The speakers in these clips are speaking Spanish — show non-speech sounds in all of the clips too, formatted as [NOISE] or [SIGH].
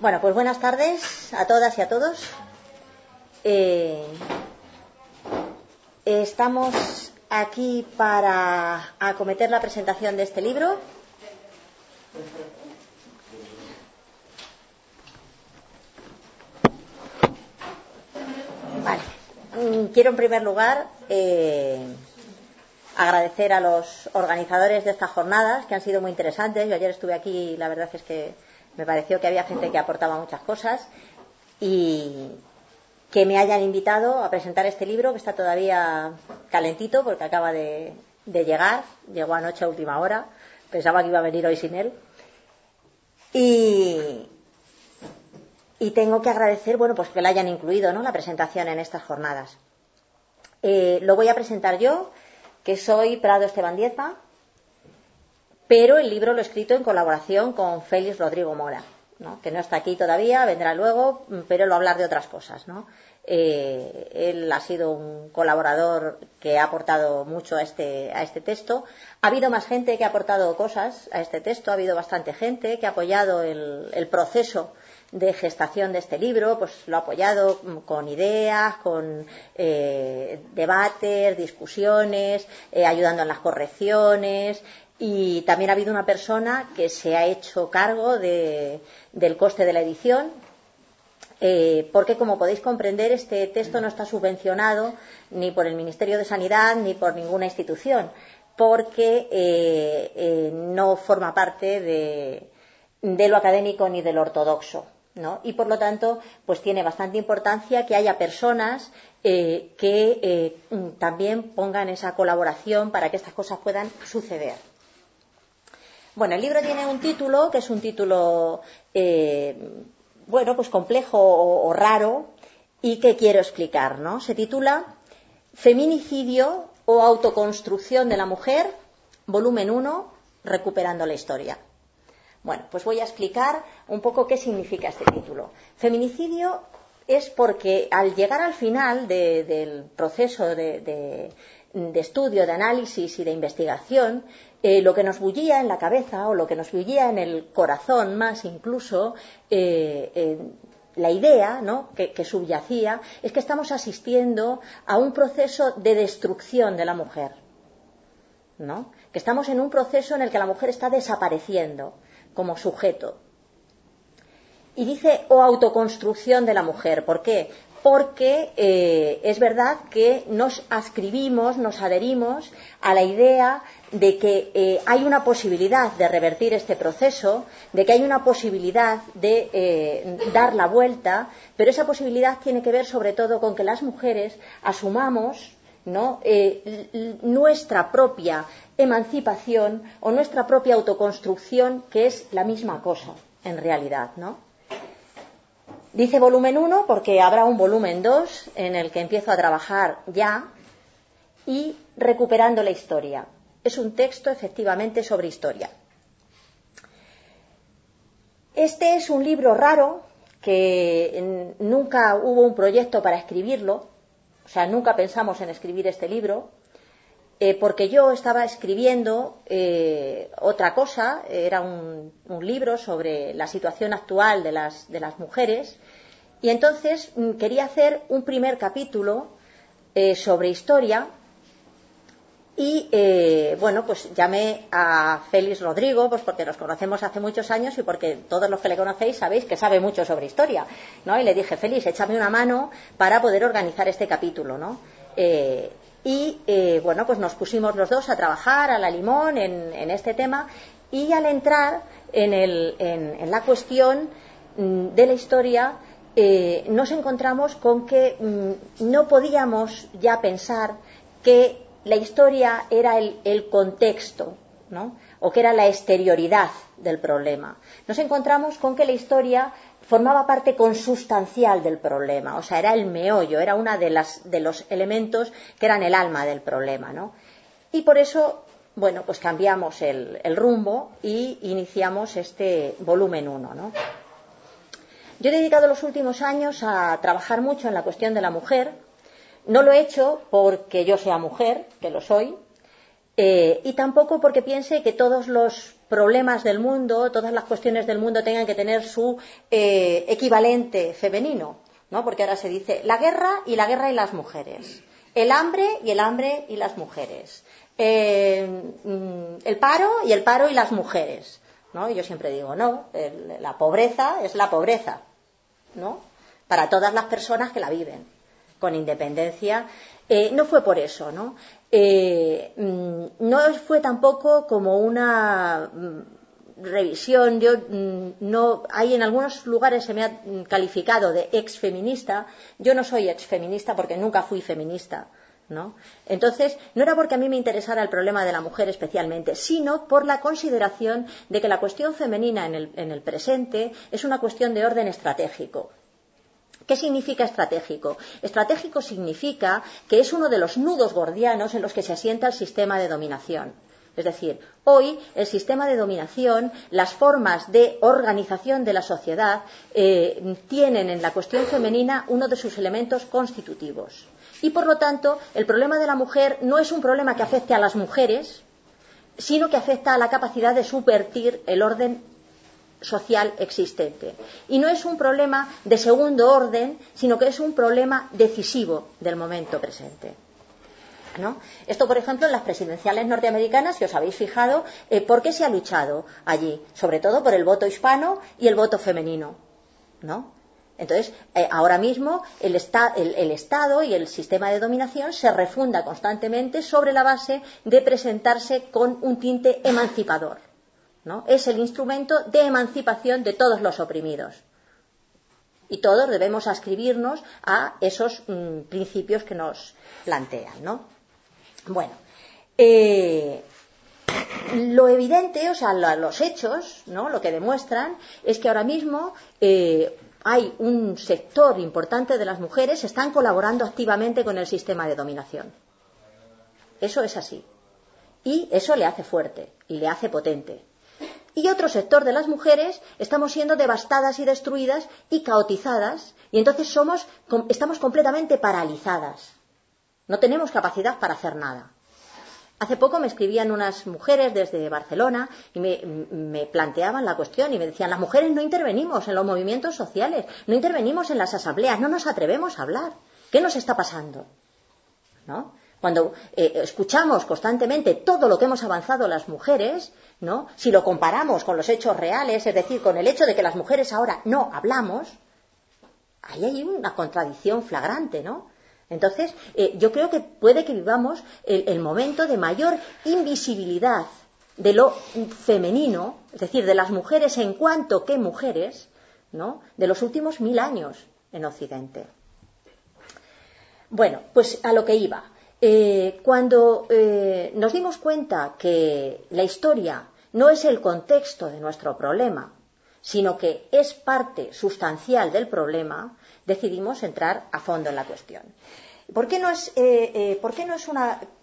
Bueno, pues buenas tardes a todas y a todos. Eh, estamos aquí para acometer la presentación de este libro. Vale. Mm, quiero en primer lugar eh, agradecer a los organizadores de estas jornadas que han sido muy interesantes. Yo ayer estuve aquí y la verdad es que me pareció que había gente que aportaba muchas cosas y que me hayan invitado a presentar este libro que está todavía calentito porque acaba de, llegar, llegó anoche a última hora, pensaba que iba a venir hoy sin él. Y, tengo que agradecer, bueno, pues que la hayan incluido, ¿no? La presentación en estas jornadas. Eh, lo voy a presentar yo, que soy Prado Esteban Diezma, pero el libro lo he escrito en colaboración con Félix Rodrigo Mora, que no está aquí todavía, vendrá luego, pero lo hablar de otras cosas. Eh, él ha sido un colaborador que ha aportado mucho a este, a este texto. Ha habido más gente que ha aportado cosas a este texto, ha habido bastante gente que ha apoyado el, proceso de gestación de este libro, pues lo ha apoyado con ideas, con eh, debates, discusiones, eh, ayudando en las correcciones, y también ha habido una persona que se ha hecho cargo del coste de la edición, eh, porque como podéis comprender este texto no está subvencionado ni por el Ministerio de Sanidad ni por ninguna institución, porque eh, eh, no forma parte de, lo académico ni del ortodoxo. ¿no? Y por lo tanto, pues tiene bastante importancia que haya personas que también pongan esa colaboración para que estas cosas puedan suceder. Bueno, el libro tiene un título que es un título, eh, bueno, pues complejo o, raro y que quiero explicar, ¿no? Se titula Feminicidio o autoconstrucción de la mujer, volumen 1, recuperando la historia. Bueno, pues voy a explicar un poco qué significa este título. Feminicidio es porque al llegar al final del proceso de, estudio, de análisis y de investigación, eh, lo que nos bullía en la cabeza o lo que nos bullía en el corazón más incluso, eh, la idea que, subyacía es que estamos asistiendo a un proceso de destrucción de la mujer. ¿no? Que estamos en un proceso en el que la mujer está desapareciendo como sujeto. Y dice o autoconstrucción de la mujer. ¿Por qué? Porque eh, es verdad que nos ascribimos, nos adherimos a la idea de que eh, hay una posibilidad de revertir este proceso, de que hay una posibilidad de eh, dar la vuelta, pero esa posibilidad tiene que ver sobre todo con que las mujeres asumamos nuestra propia emancipación o nuestra propia autoconstrucción, que es la misma cosa en realidad, ¿no? Dice volumen 1 porque habrá un volumen 2 en el que empiezo a trabajar ya y recuperando la historia. Es un texto efectivamente sobre historia. Este es un libro raro que nunca hubo un proyecto para escribirlo, o sea, nunca pensamos en escribir este libro, eh, porque yo estaba escribiendo eh, otra cosa, era un, libro sobre la situación actual de las, mujeres, y entonces mm, quería hacer un primer capítulo eh, sobre historia, y bueno, pues llamé a Félix Rodrigo, pues porque nos conocemos hace muchos años y porque todos los que le conocéis sabéis que sabe mucho sobre historia, ¿no? Y le dije, Félix, échame una mano para poder organizar este capítulo, ¿no? Y eh, bueno, pues nos pusimos los dos a trabajar a la limón en, este tema y al entrar en, la cuestión mm, de la historia eh, nos encontramos con que mm, no podíamos ya pensar que la historia era el, contexto ¿no? o que era la exterioridad del problema. Nos encontramos con que la historia formaba parte consustancial del problema, o sea, era el meollo, era uno de, de los elementos que eran el alma del problema. ¿no? Y por eso, bueno, pues cambiamos el, el rumbo y iniciamos este volumen 1. ¿no? Yo he dedicado los últimos años a trabajar mucho en la cuestión de la mujer. No lo he hecho porque yo sea mujer, que lo soy, eh, y tampoco porque piense que todos los problemas del mundo, todas las cuestiones del mundo tengan que tener su eh, equivalente femenino, ¿no? Porque ahora se dice la guerra y la guerra y las mujeres, el hambre y el hambre y las mujeres, eh, mm, el paro y el paro y las mujeres, ¿no? Y yo siempre digo no, la pobreza es la pobreza, ¿no? Para todas las personas que la viven, con independencia. Eh, no fue por eso, ¿no? Eh, mm, no fue tampoco como una mm, revisión. Yo mm, no, hay en algunos lugares se me ha calificado de ex feminista. Yo no soy ex feminista porque nunca fui feminista. ¿No? Entonces, no era porque a mí me interesara el problema de la mujer especialmente, sino por la consideración de que la cuestión femenina en el presente es una cuestión de orden estratégico. ¿Qué significa estratégico? Estratégico significa que es uno de los nudos gordianos en los que se asienta el sistema de dominación. Es decir, hoy el sistema de dominación, las formas de organización de la sociedad, eh, tienen en la cuestión femenina uno de sus elementos constitutivos. Y por lo tanto, el problema de la mujer no es un problema que afecte a las mujeres, sino que afecta a la capacidad de subvertir el orden social existente. Y no es un problema de segundo orden, sino que es un problema decisivo del momento presente. ¿No? Esto, por ejemplo, en las presidenciales norteamericanas, si os habéis fijado, eh, ¿por qué se ha luchado allí? Sobre todo por el voto hispano y el voto femenino. ¿no? Entonces, eh, ahora mismo el, el, Estado y el sistema de dominación se refunda constantemente sobre la base de presentarse con un tinte emancipador. ¿No? Es el instrumento de emancipación de todos los oprimidos. Y todos debemos ascribirnos a esos mm, principios que nos plantean. ¿no? Bueno, eh, lo evidente, o sea, los hechos, ¿no? lo que demuestran, es que ahora mismo eh, hay un sector importante de las mujeres que están colaborando activamente con el sistema de dominación. Eso es así. Y eso le hace fuerte y le hace potente. Y otro sector de las mujeres estamos siendo devastadas y destruidas y caotizadas y entonces somos, estamos completamente paralizadas. No tenemos capacidad para hacer nada. Hace poco me escribían unas mujeres desde Barcelona y me, planteaban la cuestión y me decían, las mujeres no intervenimos en los movimientos sociales, no intervenimos en las asambleas, no nos atrevemos a hablar. ¿Qué nos está pasando? ¿No? Cuando eh, escuchamos constantemente todo lo que hemos avanzado las mujeres, ¿no? Si lo comparamos con los hechos reales, es decir, con el hecho de que las mujeres ahora no hablamos, ahí hay una contradicción flagrante, ¿no? Entonces, eh, yo creo que puede que vivamos el, momento de mayor invisibilidad de lo femenino, es decir, de las mujeres en cuanto que mujeres, ¿no? de los últimos mil años en Occidente. Bueno, pues a lo que iba. Eh, cuando eh, nos dimos cuenta que la historia no es el contexto de nuestro problema, sino que es parte sustancial del problema, decidimos entrar a fondo en la cuestión. ¿Por qué no es, eh, eh, ¿por qué no es un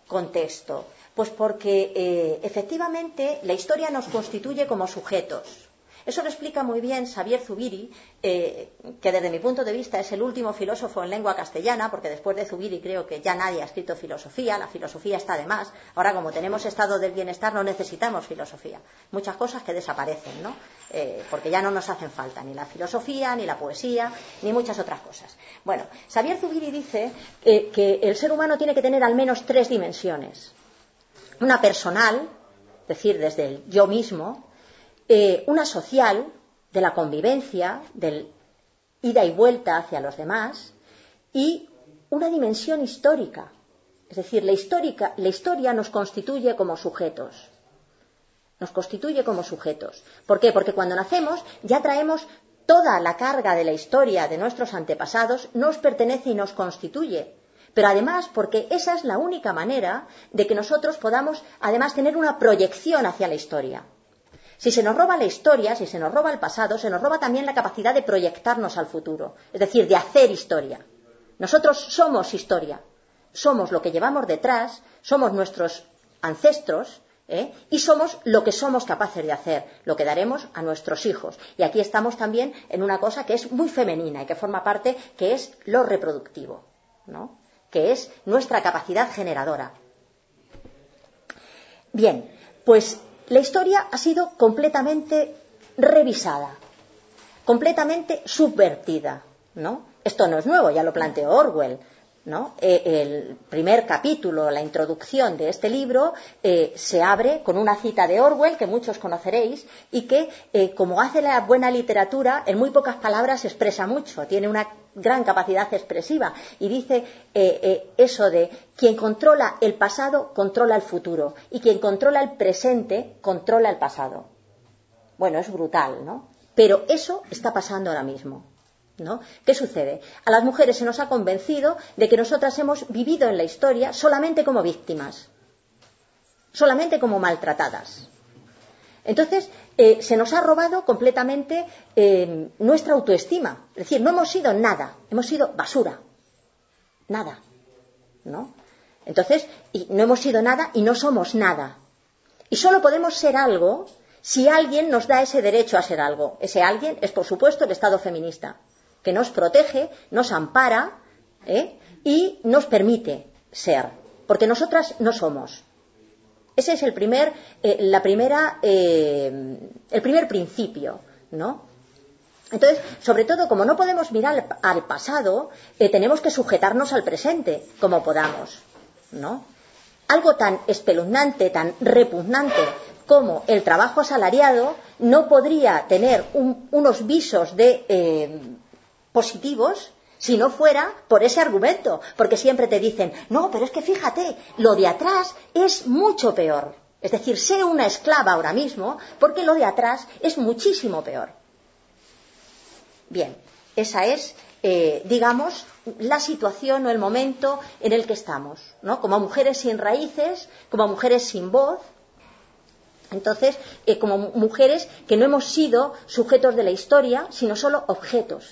contexto? Pues porque efectivamente la historia nos constituye como sujetos. Eso lo explica muy bien Xavier Zubiri, eh, que desde mi punto de vista es el último filósofo en lengua castellana, porque después de Zubiri creo que ya nadie ha escrito filosofía, la filosofía está de más. Ahora, como tenemos estado del bienestar, no necesitamos filosofía. Muchas cosas que desaparecen, ¿no? Eh, porque ya no nos hacen falta ni la filosofía, ni la poesía, ni muchas otras cosas. Bueno, Xavier Zubiri dice eh, que el ser humano tiene que tener al menos tres dimensiones. Una personal, es decir, desde el yo mismo, eh, una social de la convivencia, del ida y vuelta hacia los demás, y una dimensión histórica. Es decir, la, la historia nos constituye como sujetos. Nos constituye como sujetos. ¿Por qué? Porque cuando nacemos ya traemos toda la carga de la historia de nuestros antepasados, nos pertenece y nos constituye. pero además porque esa es la única manera de que nosotros podamos además tener una proyección hacia la historia. Si se nos roba la historia, si se nos roba el pasado, se nos roba también la capacidad de proyectarnos al futuro, es decir, de hacer historia. Nosotros somos historia, somos lo que llevamos detrás, somos nuestros ancestros ¿eh? y somos lo que somos capaces de hacer, lo que daremos a nuestros hijos. Y aquí estamos también en una cosa que es muy femenina y que forma parte, que es lo reproductivo, ¿no? que es nuestra capacidad generadora. Bien, pues la historia ha sido completamente revisada, completamente subvertida, ¿no? Esto no es nuevo, ya lo planteó Orwell. Eh, el primer capítulo, la introducción de este libro, eh, se abre con una cita de Orwell que muchos conoceréis y que, eh, como hace la buena literatura, en muy pocas palabras expresa mucho, tiene una gran capacidad expresiva y dice eso de quien controla el pasado controla el futuro y quien controla el presente controla el pasado. Bueno, es brutal, ¿no? Pero eso está pasando ahora mismo. ¿No? ¿Qué sucede? A las mujeres se nos ha convencido de que nosotras hemos vivido en la historia solamente como víctimas, solamente como maltratadas. Entonces, eh, se nos ha robado completamente eh, nuestra autoestima. Es decir, no hemos sido nada, hemos sido basura. Nada. ¿No? Entonces, no hemos sido nada y no somos nada. Y solo podemos ser algo si alguien nos da ese derecho a ser algo. Ese alguien es, por supuesto, el Estado feminista que nos protege, nos ampara ¿eh? y nos permite ser, porque nosotras no somos. Ese es el primer, eh, la primera, eh, el primer principio, ¿no? Entonces, sobre todo, como no podemos mirar al, pasado, tenemos que sujetarnos al presente como podamos, ¿no? Algo tan espeluznante, tan repugnante como el trabajo asalariado no podría tener unos visos de positivos si no fuera por ese argumento, porque siempre te dicen, no, pero es que fíjate, lo de atrás es mucho peor. Es decir, sé una esclava ahora mismo, porque lo de atrás es muchísimo peor. Bien, esa es, eh, digamos, la situación o el momento en el que estamos, ¿no? Como mujeres sin raíces, como mujeres sin voz, entonces, eh, como mujeres que no hemos sido sujetos de la historia, sino solo objetos.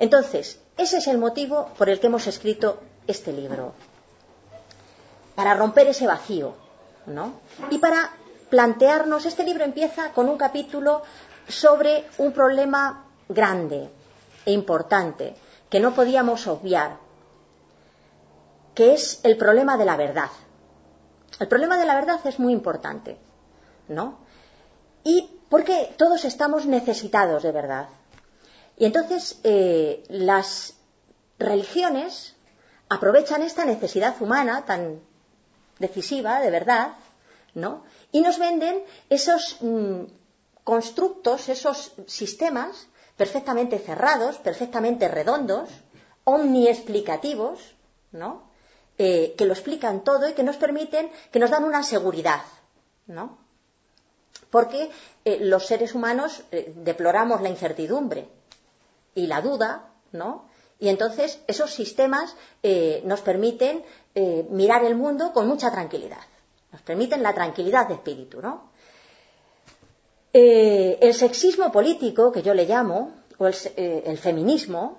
Entonces, ese es el motivo por el que hemos escrito este libro. Para romper ese vacío, ¿no? Y para plantearnos, este libro empieza con un capítulo sobre un problema grande e importante que no podíamos obviar, que es el problema de la verdad. El problema de la verdad es muy importante, ¿no? Y porque todos estamos necesitados de verdad. Y entonces eh, las religiones aprovechan esta necesidad humana tan decisiva, de verdad, ¿no? Y nos venden esos mm, constructos, esos sistemas perfectamente cerrados, perfectamente redondos, omniexplicativos, ¿no? Eh, que lo explican todo y que nos permiten, que nos dan una seguridad, ¿no? Porque eh, los seres humanos deploramos la incertidumbre, y la duda, ¿no? Y entonces esos sistemas eh, nos permiten eh, mirar el mundo con mucha tranquilidad, nos permiten la tranquilidad de espíritu, ¿no? Eh, el sexismo político, que yo le llamo, o el, el feminismo,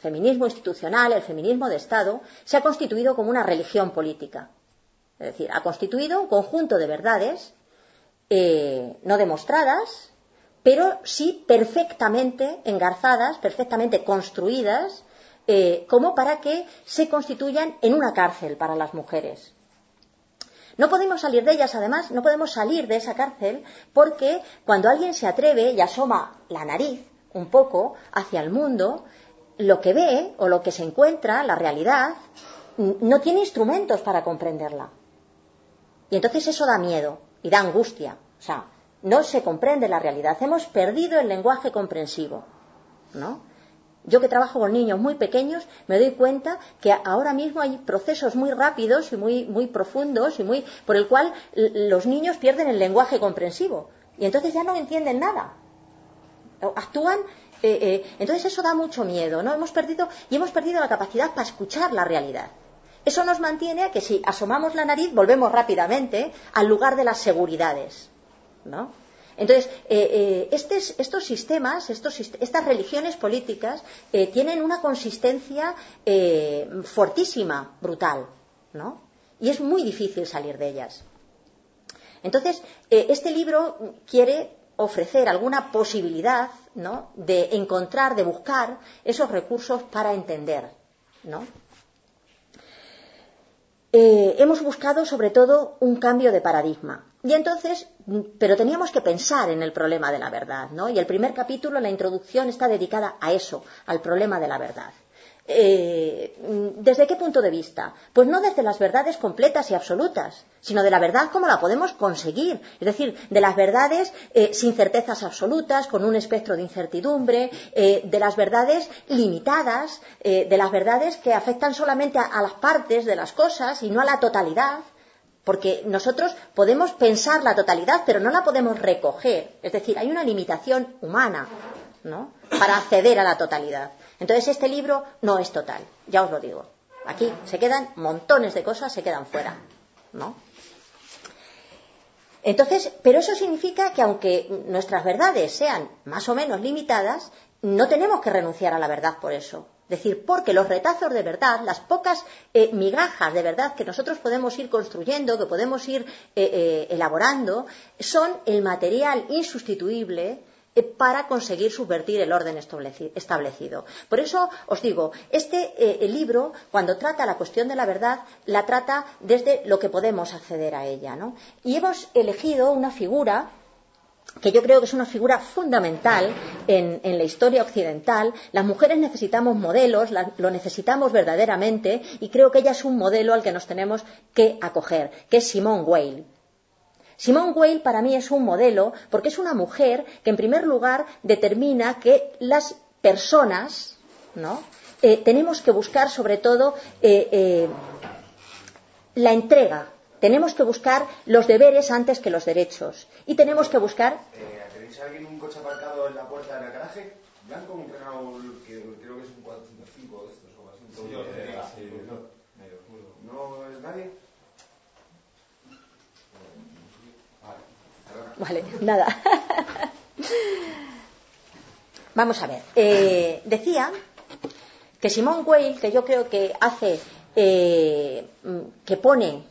feminismo institucional, el feminismo de Estado, se ha constituido como una religión política. Es decir, ha constituido un conjunto de verdades no demostradas, pero sí perfectamente engarzadas, perfectamente construidas, eh, como para que se constituyan en una cárcel para las mujeres. No podemos salir de ellas, además, no podemos salir de esa cárcel porque cuando alguien se atreve y asoma la nariz un poco hacia el mundo, lo que ve o lo que se encuentra, la realidad, no tiene instrumentos para comprenderla. Y entonces eso da miedo y da angustia. O sea, no se comprende la realidad. Hemos perdido el lenguaje comprensivo, ¿no? Yo que trabajo con niños muy pequeños, me doy cuenta que ahora mismo hay procesos muy rápidos y muy, muy profundos y muy por el cual los niños pierden el lenguaje comprensivo y entonces ya no entienden nada. Actúan eh, eh, entonces eso da mucho miedo, ¿no? Hemos perdido y hemos perdido la capacidad para escuchar la realidad. Eso nos mantiene a que si asomamos la nariz volvemos rápidamente al lugar de las seguridades, ¿no? Entonces, eh, estos sistemas, estas religiones políticas tienen una consistencia fortísima, brutal, ¿no? Y es muy difícil salir de ellas. Entonces, este libro quiere ofrecer alguna posibilidad ¿no? de encontrar, de buscar esos recursos para entender. ¿no? Eh, hemos buscado sobre todo un cambio de paradigma. Y entonces, pero teníamos que pensar en el problema de la verdad, ¿no? Y el primer capítulo, la introducción, está dedicada a eso, al problema de la verdad. Eh, ¿Desde qué punto de vista? Pues no desde las verdades completas y absolutas, sino de la verdad como la podemos conseguir. Es decir, de las verdades eh, sin certezas absolutas, con un espectro de incertidumbre, eh, de las verdades limitadas, de las verdades que afectan solamente a, las partes de las cosas y no a la totalidad. Porque nosotros podemos pensar la totalidad, pero no la podemos recoger. Es decir, hay una limitación humana para acceder a la totalidad. Entonces este libro no es total, ya os lo digo. Aquí se quedan montones de cosas, se quedan fuera, ¿no? Entonces, pero eso significa que aunque nuestras verdades sean más o menos limitadas, no tenemos que renunciar a la verdad por eso. Decir, porque los retazos de verdad, las pocas eh, migajas de verdad que nosotros podemos ir construyendo, que podemos ir eh, eh, elaborando, son el material insustituible para conseguir subvertir el orden establecido. Por eso os digo, este libro, cuando trata la cuestión de la verdad, la trata desde lo que podemos acceder a ella. Y hemos elegido una figura que yo creo que es una figura fundamental en, la historia occidental. Las mujeres necesitamos modelos, lo necesitamos verdaderamente, y creo que ella es un modelo al que nos tenemos que acoger, que es Simone Weil. Simone Weil para mí es un modelo porque es una mujer que en primer lugar determina que las personas, ¿no? Eh, tenemos que buscar sobre todo eh, eh, la entrega, tenemos que buscar los deberes antes que los derechos y tenemos que buscar. ¿Tenéis alguien un coche aparcado en la puerta del garaje? Blanco, un Renault que creo que es un 455 de estos o así. ¿No es nadie? Vale, nada. [LAUGHS] Vamos a ver. Eh, decía que Simone Weil, que yo creo que hace, eh, que pone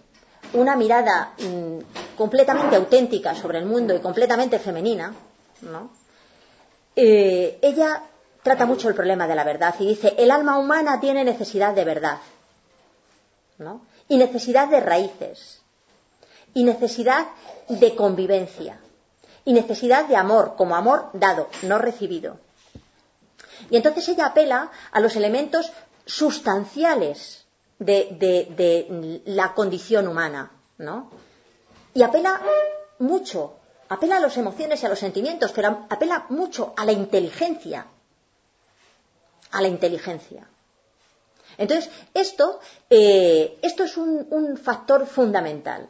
una mirada mm, completamente auténtica sobre el mundo y completamente femenina, ¿no? Eh, ella trata mucho el problema de la verdad y dice, el alma humana tiene necesidad de verdad, ¿no? Y necesidad de raíces y necesidad de convivencia y necesidad de amor, como amor dado, no recibido. Y entonces ella apela a los elementos sustanciales de, la condición humana, ¿no? Y apela mucho, apela a las emociones y a los sentimientos, pero apela mucho a la inteligencia, a la inteligencia. Entonces, esto, eh, esto es un factor fundamental.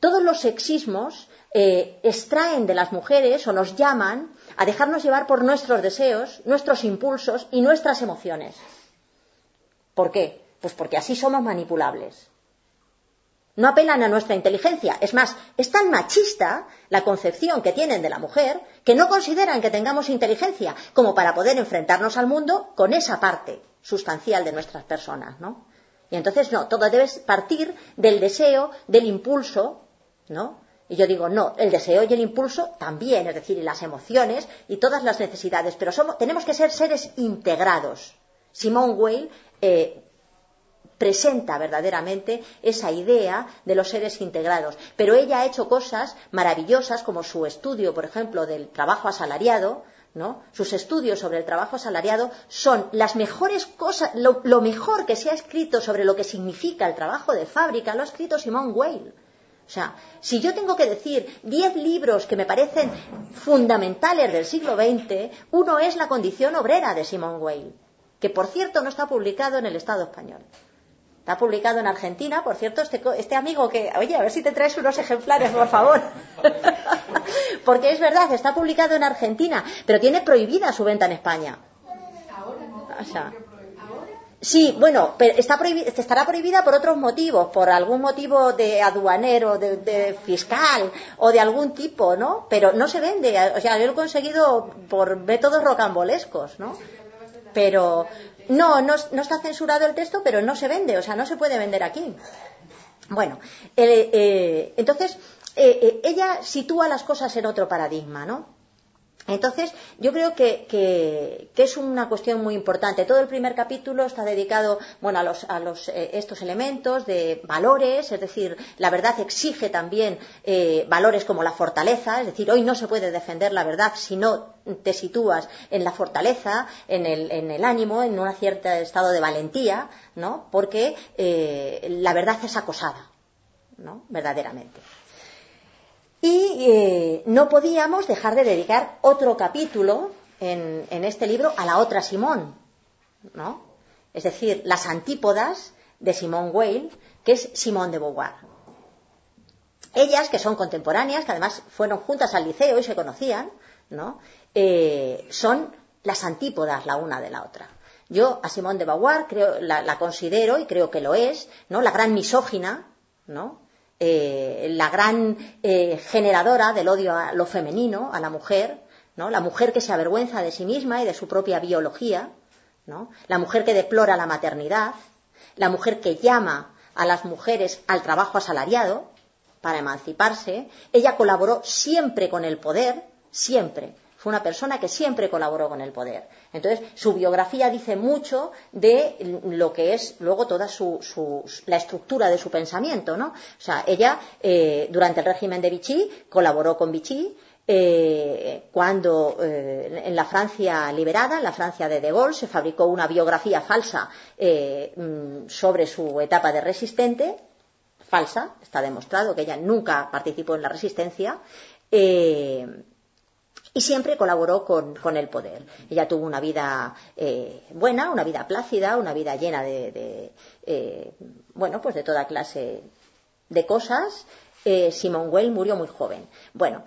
Todos los sexismos eh, extraen de las mujeres o nos llaman a dejarnos llevar por nuestros deseos, nuestros impulsos y nuestras emociones. ¿Por qué? Pues porque así somos manipulables. No apelan a nuestra inteligencia. Es más, es tan machista la concepción que tienen de la mujer que no consideran que tengamos inteligencia como para poder enfrentarnos al mundo con esa parte sustancial de nuestras personas, ¿no? Y entonces no, todo debe partir del deseo, del impulso, ¿no? Y yo digo, no, el deseo y el impulso también, es decir, y las emociones y todas las necesidades, pero somos, tenemos que ser seres integrados. Simone Weil eh, presenta verdaderamente esa idea de los seres integrados. Pero ella ha hecho cosas maravillosas, como su estudio, por ejemplo, del trabajo asalariado, sus estudios sobre el trabajo asalariado son las mejores cosas, lo, mejor que se ha escrito sobre lo que significa el trabajo de fábrica, lo ha escrito Simone Weil. O sea, si yo tengo que decir diez libros que me parecen fundamentales del siglo XX, uno es La condición obrera de Simone Weil, que por cierto no está publicado en el Estado español. Está publicado en Argentina, por cierto, este, este amigo que, oye, a ver si te traes unos ejemplares, por favor. [LAUGHS] Porque es verdad, está publicado en Argentina, pero tiene prohibida su venta en España. O Sí, bueno, pero está estará prohibida por otros motivos, por algún motivo de aduanero, de, fiscal o de algún tipo, ¿no? Pero no se vende, o sea, yo lo he conseguido por métodos rocambolescos, ¿no? Pero no, no, está censurado el texto, pero no se vende, o sea, no se puede vender aquí. Bueno, eh, eh, entonces eh, ella sitúa las cosas en otro paradigma, ¿no? Entonces, yo creo que, es una cuestión muy importante. Todo el primer capítulo está dedicado bueno, a, los, eh, estos elementos de valores, es decir, la verdad exige también eh, valores como la fortaleza, es decir, hoy no se puede defender la verdad si no te sitúas en la fortaleza, en el, ánimo, en un cierto estado de valentía, ¿no? porque eh, la verdad es acosada, ¿no? verdaderamente. Y eh, no podíamos dejar de dedicar otro capítulo en, este libro a la otra Simón, ¿no? Es decir, las antípodas de Simón Weil, que es Simón de Beauvoir. Ellas, que son contemporáneas, que además fueron juntas al liceo y se conocían, ¿no? Eh, son las antípodas la una de la otra. Yo a Simón de Beauvoir creo, la, la, considero, y creo que lo es, ¿no? La gran misógina, ¿no? Eh, la gran eh, generadora del odio a lo femenino, a la mujer, ¿no? la mujer que se avergüenza de sí misma y de su propia biología, ¿no? la mujer que deplora la maternidad, la mujer que llama a las mujeres al trabajo asalariado para emanciparse. Ella colaboró siempre con el poder, siempre, fue una persona que siempre colaboró con el poder. Entonces, su biografía dice mucho de lo que es luego toda su, la estructura de su pensamiento, ¿no? O sea, ella, eh, durante el régimen de Vichy, colaboró con Vichy, eh, cuando eh, en la Francia liberada, en la Francia de De Gaulle, se fabricó una biografía falsa mm, sobre su etapa de resistente, falsa, está demostrado que ella nunca participó en la resistencia, y siempre colaboró con, el poder. Ella tuvo una vida eh, buena, una vida plácida, una vida llena de, eh, bueno, pues de toda clase de cosas. Eh, Weil murió muy joven. Bueno,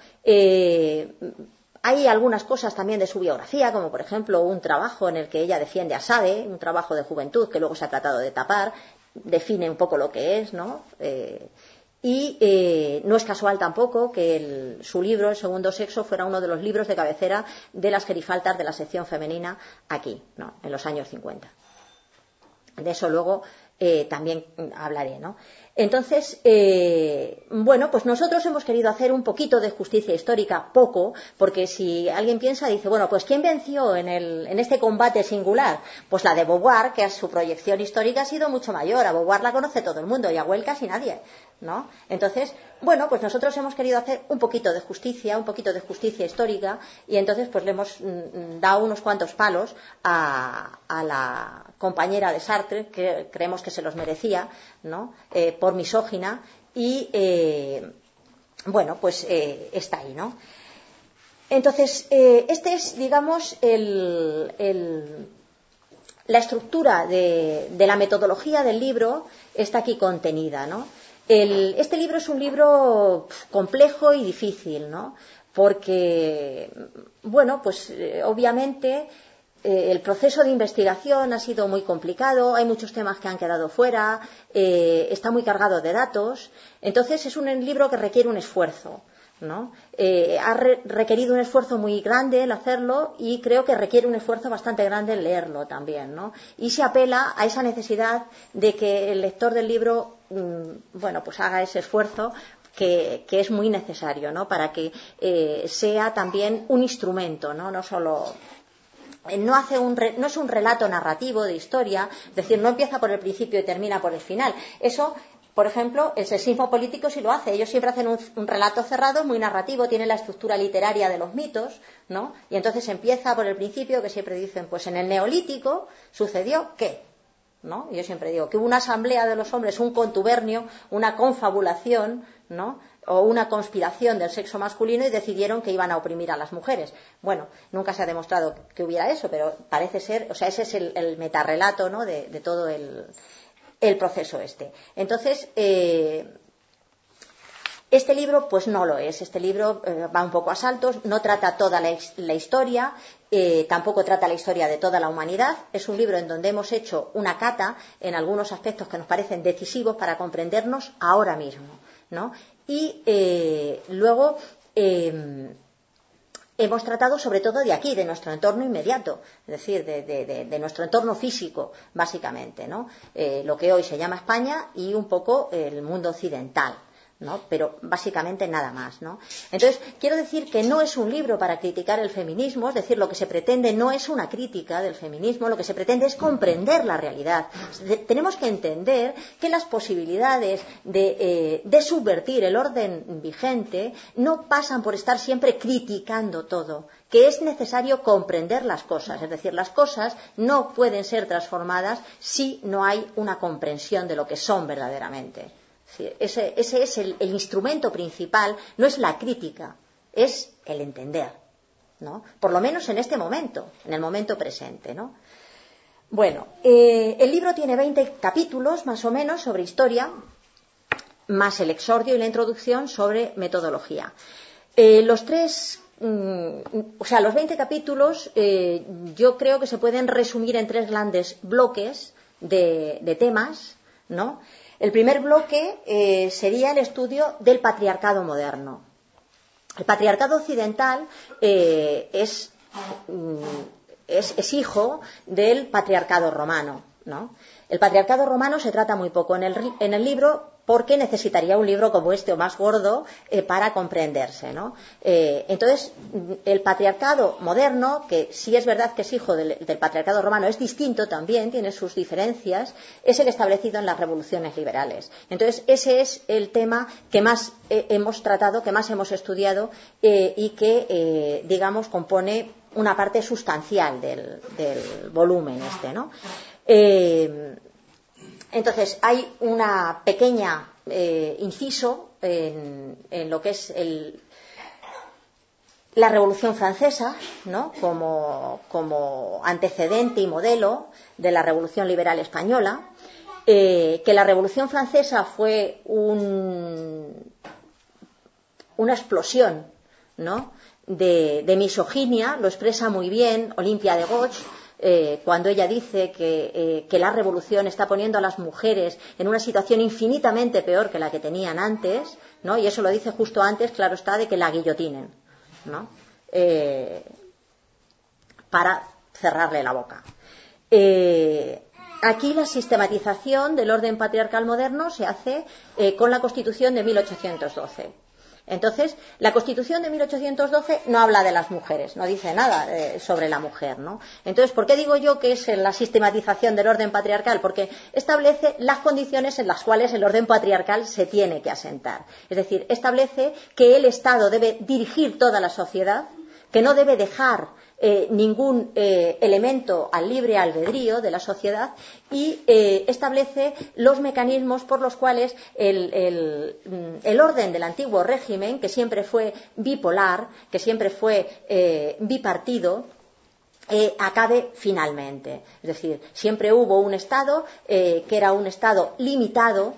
hay algunas cosas también de su biografía, como por ejemplo un trabajo en el que ella defiende a Sade, un trabajo de juventud que luego se ha tratado de tapar, define un poco lo que es, ¿no? Y eh, no es casual tampoco que su libro, El segundo sexo, fuera uno de los libros de cabecera de las gerifaltas de la sección femenina aquí, ¿no? en los años 50. De eso luego eh, también hablaré, ¿no? Entonces, eh, bueno, pues nosotros hemos querido hacer un poquito de justicia histórica, poco, porque si alguien piensa, dice, bueno, pues ¿quién venció en, en este combate singular? Pues la de Beauvoir, que a su proyección histórica ha sido mucho mayor. A Beauvoir la conoce todo el mundo y a Well casi nadie. ¿no? Entonces, bueno, pues nosotros hemos querido hacer un poquito de justicia, un poquito de justicia histórica, y entonces pues le hemos mm, dado unos cuantos palos a, la compañera de Sartre, que creemos que se los merecía, ¿no? Eh, por misógina, y eh, bueno, pues eh, está ahí, ¿no? Entonces, este es, digamos, la estructura de, de la metodología del libro está aquí contenida, ¿no? este libro es un libro complejo y difícil, ¿no? Porque, bueno, pues obviamente eh, el proceso de investigación ha sido muy complicado, hay muchos temas que han quedado fuera, eh, está muy cargado de datos, entonces es un libro que requiere un esfuerzo. ¿no? ha requerido un esfuerzo muy grande el hacerlo y creo que requiere un esfuerzo bastante grande el leerlo también. ¿no? Y se apela a esa necesidad de que el lector del libro Mm, bueno, pues haga ese esfuerzo que, es muy necesario, ¿no? Para que eh, sea también un instrumento, ¿no? No solo eh, no, hace un no es un relato narrativo de historia, es decir, no empieza por el principio y termina por el final. Eso, por ejemplo, el sexismo político sí lo hace. Ellos siempre hacen un, un, relato cerrado, muy narrativo, tiene la estructura literaria de los mitos, ¿no? Y entonces empieza por el principio, que siempre dicen, pues en el neolítico sucedió qué, ¿no? Yo siempre digo que hubo una asamblea de los hombres, un contubernio, una confabulación, ¿no? O una conspiración del sexo masculino y decidieron que iban a oprimir a las mujeres. Bueno, nunca se ha demostrado que hubiera eso, pero parece ser, o sea, ese es el, metarrelato ¿no? de, todo el, el proceso este. Entonces, eh, este libro, pues no lo es. Este libro eh, va un poco a saltos, no trata toda la, historia, eh, tampoco trata la historia de toda la humanidad. Es un libro en donde hemos hecho una cata en algunos aspectos que nos parecen decisivos para comprendernos ahora mismo. ¿no? Y eh, luego hemos tratado sobre todo de aquí, de nuestro entorno inmediato, es decir, de, nuestro entorno físico, básicamente, ¿no? lo que hoy se llama España y un poco el mundo occidental. ¿No? Pero básicamente nada más, ¿no? Entonces, quiero decir que no es un libro para criticar el feminismo, es decir, lo que se pretende no es una crítica del feminismo, lo que se pretende es comprender la realidad. Tenemos que entender que las posibilidades de, eh, subvertir el orden vigente no pasan por estar siempre criticando todo, que es necesario comprender las cosas, es decir, las cosas no pueden ser transformadas si no hay una comprensión de lo que son verdaderamente. Ese, es el, instrumento principal, no es la crítica, es el entender, ¿no? Por lo menos en este momento, en el momento presente, ¿no? Bueno, eh, el libro tiene 20 capítulos, más o menos, sobre historia, más el exordio y la introducción sobre metodología. Eh, los tres, mm, o sea, los 20 capítulos eh, yo creo que se pueden resumir en tres grandes bloques de, de temas, ¿no? El primer bloque eh, sería el estudio del patriarcado moderno. El patriarcado occidental eh, mm, es, hijo del patriarcado romano. El patriarcado romano se trata muy poco en el, libro porque necesitaría un libro como este o más gordo eh, para comprenderse. ¿no? Eh, entonces, el patriarcado moderno, que sí es verdad que es hijo del, patriarcado romano, es distinto también, tiene sus diferencias, es el establecido en las revoluciones liberales. Entonces, ese es el tema que más eh, hemos tratado, que más hemos estudiado y que, digamos, compone una parte sustancial del, del volumen este. ¿no? Entonces, hay una pequeña eh, inciso en, lo que es la Revolución Francesa, ¿no? como, antecedente y modelo de la Revolución Liberal Española, eh, que la Revolución Francesa fue una explosión de, de, misoginia, lo expresa muy bien Olimpia de Gauche, eh, cuando ella dice eh, que, la revolución está poniendo a las mujeres en una situación infinitamente peor que la que tenían antes, ¿no? Y eso lo dice justo antes, claro está, de que la guillotinen. Eh, para cerrarle la boca. aquí la sistematización del orden patriarcal moderno se hace con la Constitución de 1812. Entonces, la Constitución de 1812 no habla de las mujeres, no dice nada eh, sobre la mujer, ¿no? Entonces, ¿por qué digo yo que es la sistematización del orden patriarcal? Porque establece las condiciones en las cuales el orden patriarcal se tiene que asentar. Es decir, establece que el Estado debe dirigir toda la sociedad, que no debe dejar eh, ningún eh, elemento al libre albedrío de la sociedad y eh, establece los mecanismos por los cuales el, mm, orden del antiguo régimen, que siempre fue bipolar, que siempre fue bipartido, acabe finalmente. Es decir, siempre hubo un Estado que era un Estado limitado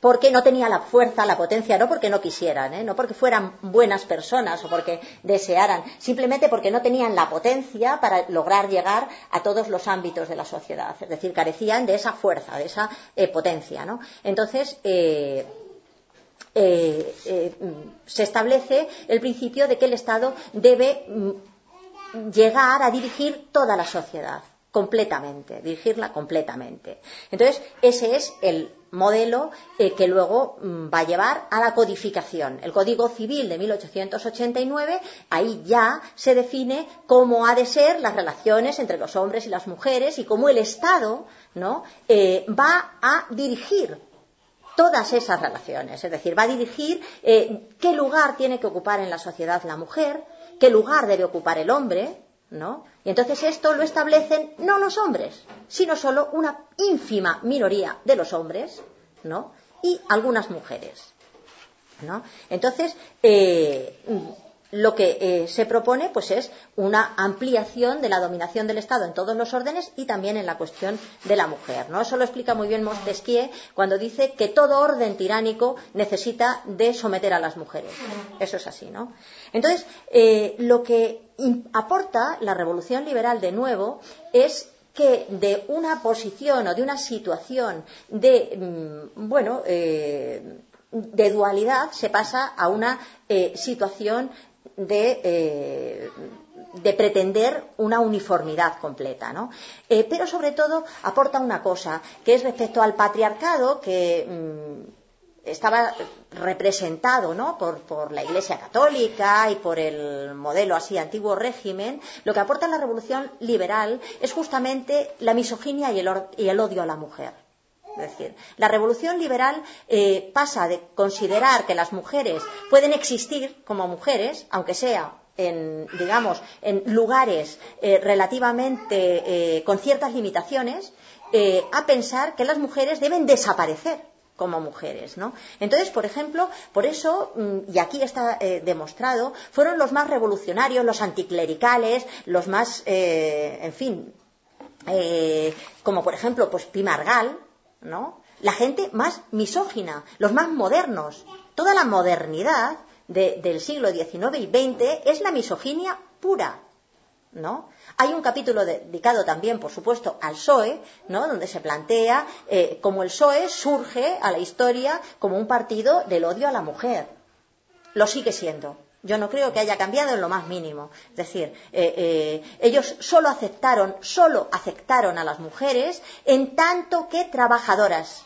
porque no tenía la fuerza, la potencia, no porque no quisieran, ¿eh? no porque fueran buenas personas o porque desearan, simplemente porque no tenían la potencia para lograr llegar a todos los ámbitos de la sociedad, es decir, carecían de esa fuerza, de esa eh, potencia. ¿no? Entonces, eh, se establece el principio de que el Estado debe mm, llegar a dirigir toda la sociedad completamente, dirigirla completamente. Entonces, ese es el modelo eh, que luego mm, va a llevar a la codificación. El Código Civil de 1889, ahí ya se define cómo ha de ser las relaciones entre los hombres y las mujeres y cómo el Estado ¿no? Eh, va a dirigir todas esas relaciones, es decir, va a dirigir eh, qué lugar tiene que ocupar en la sociedad la mujer, qué lugar debe ocupar el hombre, ¿no? Y entonces esto lo establecen no los hombres, sino solo una ínfima minoría de los hombres, ¿no? Y algunas mujeres, ¿no? Entonces, eh, lo que eh, se propone pues es una ampliación de la dominación del Estado en todos los órdenes y también en la cuestión de la mujer. ¿no? Eso lo explica muy bien Montesquieu cuando dice que todo orden tiránico necesita de someter a las mujeres. Eso es así, ¿no? Entonces, eh, lo que aporta la revolución liberal de nuevo es que de una posición o de una situación de, mm, bueno, eh, de dualidad se pasa a una situación eh, de, pretender una uniformidad completa, ¿no? Eh, pero sobre todo aporta una cosa, que es respecto al patriarcado que mm, estaba representado ¿no? por, la Iglesia Católica y por el modelo así antiguo régimen, lo que aporta la revolución liberal es justamente la misoginia y el odio a la mujer. Es decir, la revolución liberal eh, pasa de considerar que las mujeres pueden existir como mujeres, aunque sea en, digamos, en lugares eh, relativamente eh, con ciertas limitaciones, a pensar que las mujeres deben desaparecer como mujeres, ¿no? Entonces, por ejemplo, por eso, mm, y aquí está demostrado, fueron los más revolucionarios, los anticlericales, los más, en fin, como por ejemplo, pues Pimargal, ¿no? La gente más misógina, los más modernos. Toda la modernidad del siglo XIX y XX es la misoginia pura, ¿no? Hay un capítulo dedicado también, por supuesto, al PSOE, ¿no? donde se plantea eh, cómo el PSOE surge a la historia como un partido del odio a la mujer. Lo sigue siendo. Yo no creo que haya cambiado en lo más mínimo. Es decir, eh, eh, ellos solo aceptaron, solo aceptaron a las mujeres en tanto que trabajadoras.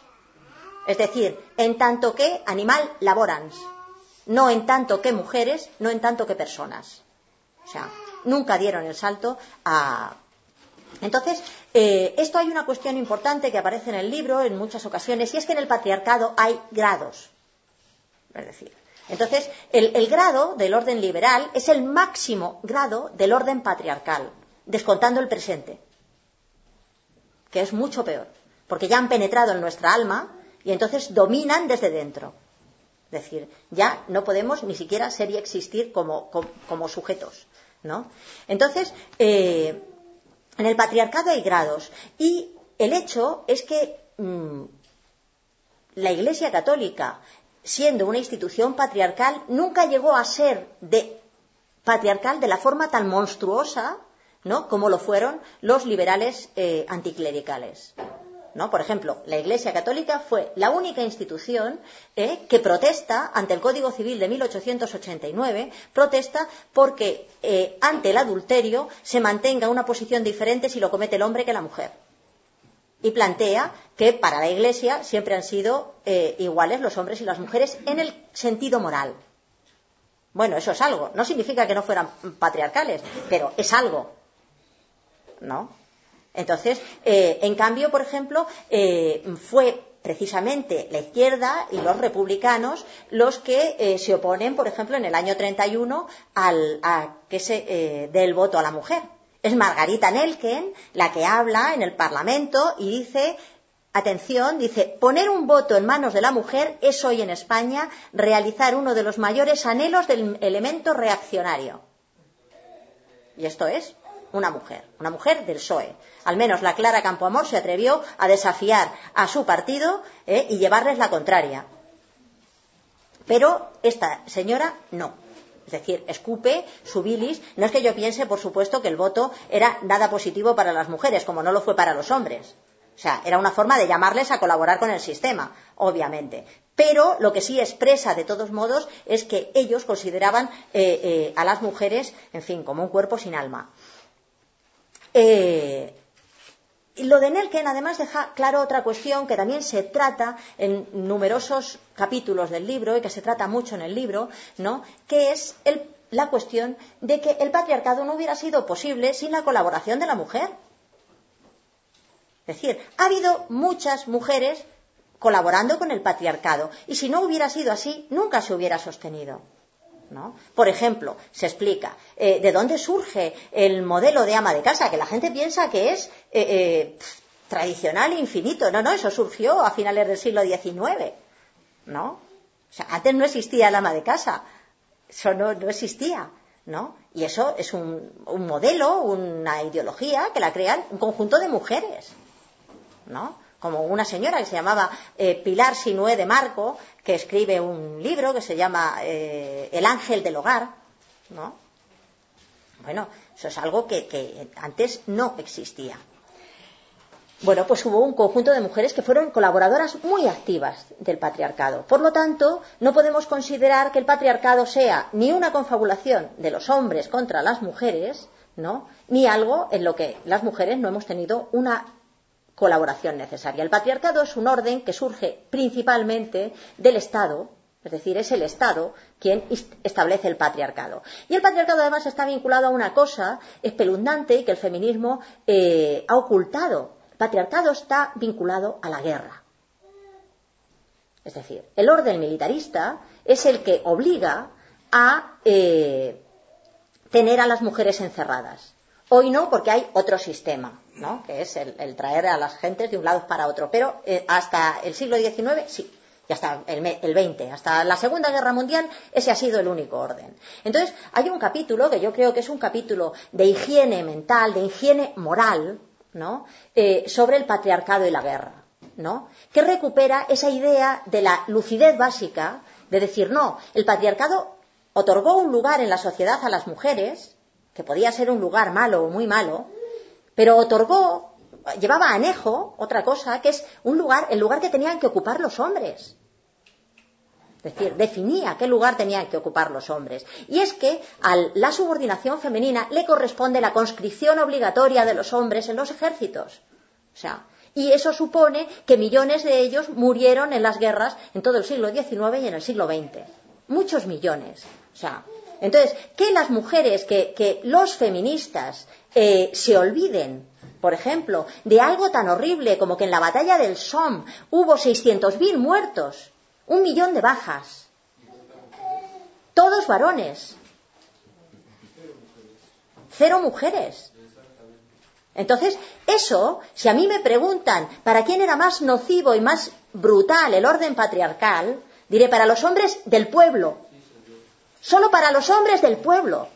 Es decir, en tanto que animal laborans. No en tanto que mujeres, no en tanto que personas. O sea, nunca dieron el salto a. Entonces, eh, esto hay una cuestión importante que aparece en el libro en muchas ocasiones, y es que en el patriarcado hay grados. Es decir, entonces, el, grado del orden liberal es el máximo grado del orden patriarcal, descontando el presente, que es mucho peor, porque ya han penetrado en nuestra alma y entonces dominan desde dentro. Es decir, ya no podemos ni siquiera ser y existir como, sujetos. ¿no? Entonces, eh, en el patriarcado hay grados y el hecho es que mm, la Iglesia Católica siendo una institución patriarcal, nunca llegó a ser patriarcal de la forma tan monstruosa, ¿no? Como lo fueron los liberales eh, anticlericales. ¿No? Por ejemplo, la Iglesia Católica fue la única institución eh, que protesta ante el Código Civil de 1889, protesta porque eh, ante el adulterio se mantenga una posición diferente si lo comete el hombre que la mujer y plantea que para la Iglesia siempre han sido eh, iguales los hombres y las mujeres en el sentido moral. Bueno, eso es algo. No significa que no fueran patriarcales, pero es algo. ¿No? Entonces, eh, en cambio, por ejemplo, eh, fue precisamente la izquierda y los republicanos los que se oponen, por ejemplo, en el año 31 al, a que se dé el voto a la mujer. Es Margarita Nelken la que habla en el Parlamento y dice, atención, dice, poner un voto en manos de la mujer es hoy en España realizar uno de los mayores anhelos del elemento reaccionario. Y esto es una mujer, una mujer del PSOE. Al menos la Clara Campoamor se atrevió a desafiar a su partido eh, y llevarles la contraria. Pero esta señora no. Es decir, escupe su bilis. No es que yo piense, por supuesto, que el voto era nada positivo para las mujeres, como no lo fue para los hombres. O sea, era una forma de llamarles a colaborar con el sistema, obviamente. Pero lo que sí expresa, de todos modos, es que ellos consideraban eh, eh, a las mujeres, en fin, como un cuerpo sin alma. Eh, lo de Nelken además deja claro otra cuestión que también se trata en numerosos capítulos del libro y que se trata mucho en el libro, ¿no? que es la cuestión de que el patriarcado no hubiera sido posible sin la colaboración de la mujer. Es decir, ha habido muchas mujeres colaborando con el patriarcado y si no hubiera sido así, nunca se hubiera sostenido. Por ejemplo, se explica eh, de dónde surge el modelo de ama de casa, que la gente piensa que es eh, eh, tradicional e infinito. No, no, eso surgió a finales del siglo XIX. ¿No? O sea, antes no existía el ama de casa. Eso no, no existía, ¿no? Y eso es un, modelo, una ideología que la crean un conjunto de mujeres, ¿no? Como una señora que se llamaba eh, Pilar Sinué de Marco, que escribe un libro que se llama eh, El ángel del hogar, ¿no? Bueno, eso es algo que antes no existía. Bueno, pues hubo un conjunto de mujeres que fueron colaboradoras muy activas del patriarcado. Por lo tanto, no podemos considerar que el patriarcado sea ni una confabulación de los hombres contra las mujeres, ¿no? Ni algo en lo que las mujeres no hemos tenido una colaboración necesaria. El patriarcado es un orden que surge principalmente del Estado, es decir, es el Estado quien establece el patriarcado. Y el patriarcado además está vinculado a una cosa espeluznante que el feminismo eh, ha ocultado patriarcado está vinculado a la guerra. Es decir, el orden militarista es el que obliga a eh, tener a las mujeres encerradas. Hoy no, porque hay otro sistema, ¿no? que es el, traer a las gentes de un lado para otro. Pero eh, hasta el siglo XIX sí, y hasta el, el, 20, hasta la Segunda Guerra Mundial, ese ha sido el único orden. Entonces, hay un capítulo que yo creo que es un capítulo de higiene mental, de higiene moral, ¿no? Eh, sobre el patriarcado y la guerra, ¿no? que recupera esa idea de la lucidez básica de decir, no, el patriarcado otorgó un lugar en la sociedad a las mujeres, que podía ser un lugar malo o muy malo, pero otorgó, llevaba anejo otra cosa, que es un lugar, el lugar que tenían que ocupar los hombres. Es decir, definía qué lugar tenían que ocupar los hombres. Y es que a la subordinación femenina le corresponde la conscripción obligatoria de los hombres en los ejércitos. O sea, y eso supone que millones de ellos murieron en las guerras en todo el siglo XIX y en el siglo XX. Muchos millones. O sea, entonces, que las mujeres, que, los feministas eh, se olviden por ejemplo, de algo tan horrible como que en la batalla del Somme hubo 600.000 muertos un millón de bajas. Todos varones. Cero mujeres. Entonces, eso, si a mí me preguntan para quién era más nocivo y más brutal el orden patriarcal, diré para los hombres del pueblo. Solo para los hombres del pueblo.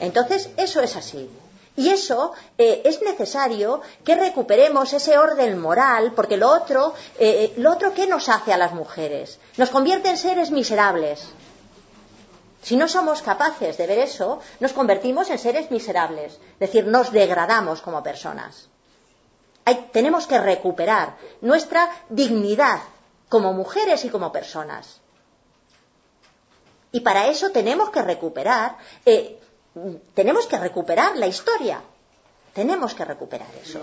Entonces, eso es así. Y eso eh, es necesario que recuperemos ese orden moral, porque lo otro, eh, lo otro, ¿qué nos hace a las mujeres? Nos convierte en seres miserables. Si no somos capaces de ver eso, nos convertimos en seres miserables, es decir, nos degradamos como personas. tenemos que recuperar nuestra dignidad como mujeres y como personas. Y para eso tenemos que recuperar eh, tenemos que recuperar la historia. Tenemos que recuperar eso.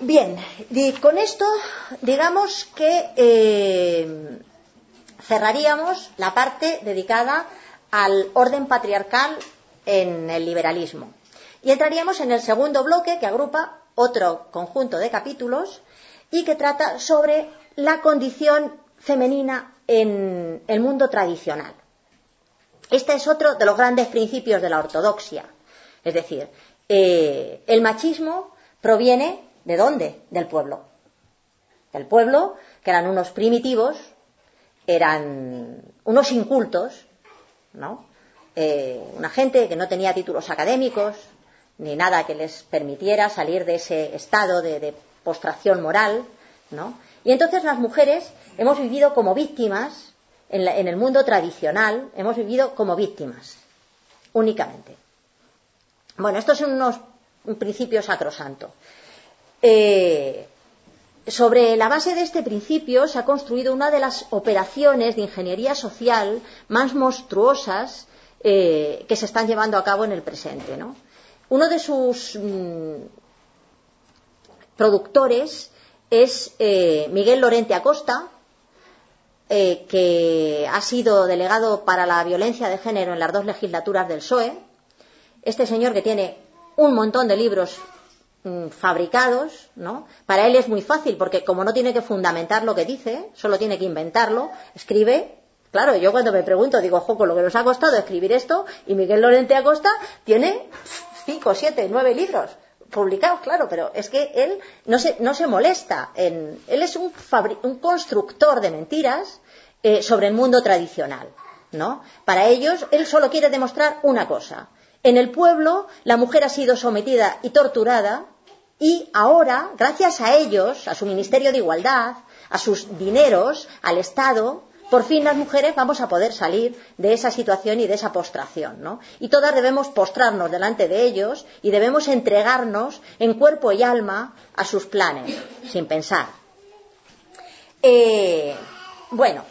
Bien, con esto digamos que eh, cerraríamos la parte dedicada al orden patriarcal en el liberalismo. Y entraríamos en el segundo bloque que agrupa otro conjunto de capítulos y que trata sobre la condición femenina en el mundo tradicional. Este es otro de los grandes principios de la ortodoxia. Es decir, eh, el machismo proviene de dónde? Del pueblo. Del pueblo, que eran unos primitivos, eran unos incultos, ¿no? Eh, una gente que no tenía títulos académicos, ni nada que les permitiera salir de ese estado de, de postración moral, ¿no? Y entonces las mujeres hemos vivido como víctimas en, el mundo tradicional hemos vivido como víctimas, únicamente. Bueno, estos son unos un principio sacrosanto. Eh, sobre la base de este principio se ha construido una de las operaciones de ingeniería social más monstruosas eh, que se están llevando a cabo en el presente. Uno de sus mm, productores es eh, Miguel Lorente Acosta, eh, que ha sido delegado para la violencia de género en las dos legislaturas del PSOE. Este señor que tiene un montón de libros mm, fabricados, ¿no? Para él es muy fácil porque como no tiene que fundamentar lo que dice, solo tiene que inventarlo, escribe. Claro, yo cuando me pregunto digo, ojo, con lo que nos ha costado escribir esto y Miguel Lorente Acosta tiene cinco, siete, nueve libros publicados, claro, pero es que él no se, no se molesta. En, él es un, un constructor de mentiras eh, sobre el mundo tradicional. ¿no? Para ellos, él solo quiere demostrar una cosa. En el pueblo, la mujer ha sido sometida y torturada, y ahora, gracias a ellos, a su Ministerio de Igualdad, a sus dineros, al Estado, por fin las mujeres vamos a poder salir de esa situación y de esa postración, ¿no? Y todas debemos postrarnos delante de ellos y debemos entregarnos en cuerpo y alma a sus planes, sin pensar. Eh, bueno,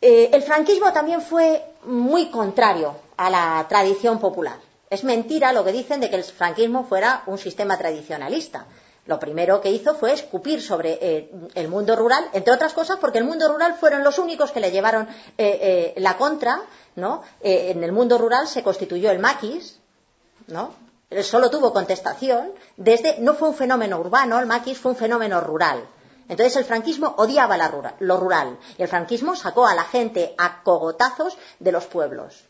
eh, el franquismo también fue muy contrario a la tradición popular. Es mentira lo que dicen de que el franquismo fuera un sistema tradicionalista. Lo primero que hizo fue escupir sobre eh, el mundo rural, entre otras cosas porque el mundo rural fueron los únicos que le llevaron eh, la contra, ¿no? en el mundo rural se constituyó el maquis, ¿no? Solo tuvo contestación desde, no fue un fenómeno urbano, el maquis fue un fenómeno rural. Entonces el franquismo odiaba lo rural y el franquismo sacó a la gente a cogotazos de los pueblos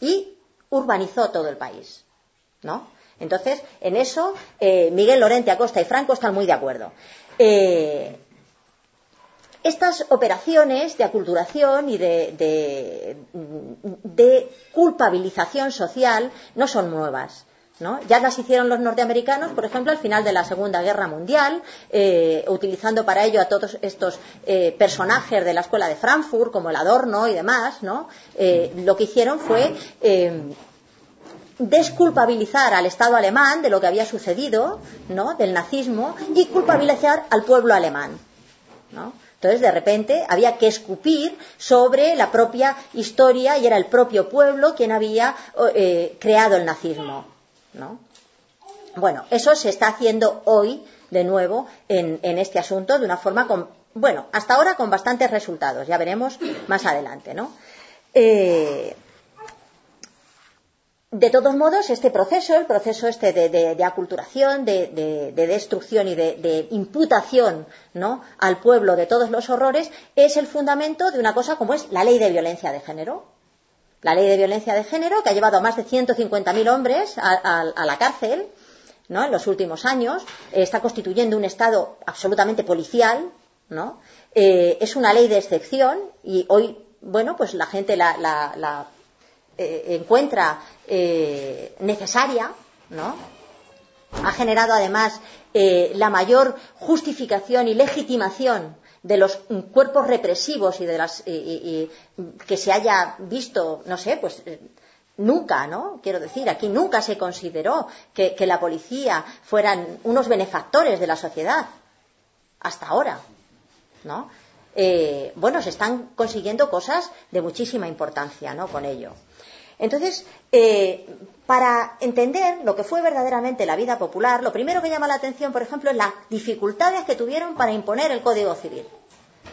y urbanizó todo el país. ¿no? Entonces, en eso eh, Miguel Lorente, Acosta y Franco están muy de acuerdo. Eh, estas operaciones de aculturación y de, culpabilización social no son nuevas. Ya las hicieron los norteamericanos, por ejemplo, al final de la Segunda Guerra Mundial, eh, utilizando para ello a todos estos personajes de la Escuela de Frankfurt, como el Adorno y demás, ¿no? Lo que hicieron fue desculpabilizar al Estado alemán de lo que había sucedido, ¿no? Del nazismo y culpabilizar al pueblo alemán, Entonces, de repente, había que escupir sobre la propia historia y era el propio pueblo quien había creado el nazismo. ¿no? Bueno, eso se está haciendo hoy de nuevo en, este asunto de una forma con, bueno, hasta ahora con bastantes resultados, ya veremos más adelante, ¿no? Eh, de todos modos, este proceso, el proceso este de, aculturación, de, destrucción y de, imputación al pueblo de todos los horrores, es el fundamento de una cosa como es la ley de violencia de género. La ley de violencia de género, que ha llevado a más de 150.000 hombres a, la cárcel ¿no? en los últimos años, está constituyendo un Estado absolutamente policial, ¿no? Eh, es una ley de excepción y hoy, bueno, pues la gente la, eh, encuentra necesaria, ¿no? Ha generado además la mayor justificación y legitimación de los cuerpos represivos y de las que se haya visto, no sé, pues eh, nunca, ¿no? Quiero decir, aquí nunca se consideró que, la policía fueran unos benefactores de la sociedad, hasta ahora, ¿no? Eh, bueno, se están consiguiendo cosas de muchísima importancia, ¿no? Con ello. Entonces, eh, para entender lo que fue verdaderamente la vida popular, lo primero que llama la atención, por ejemplo, es las dificultades que tuvieron para imponer el Código Civil.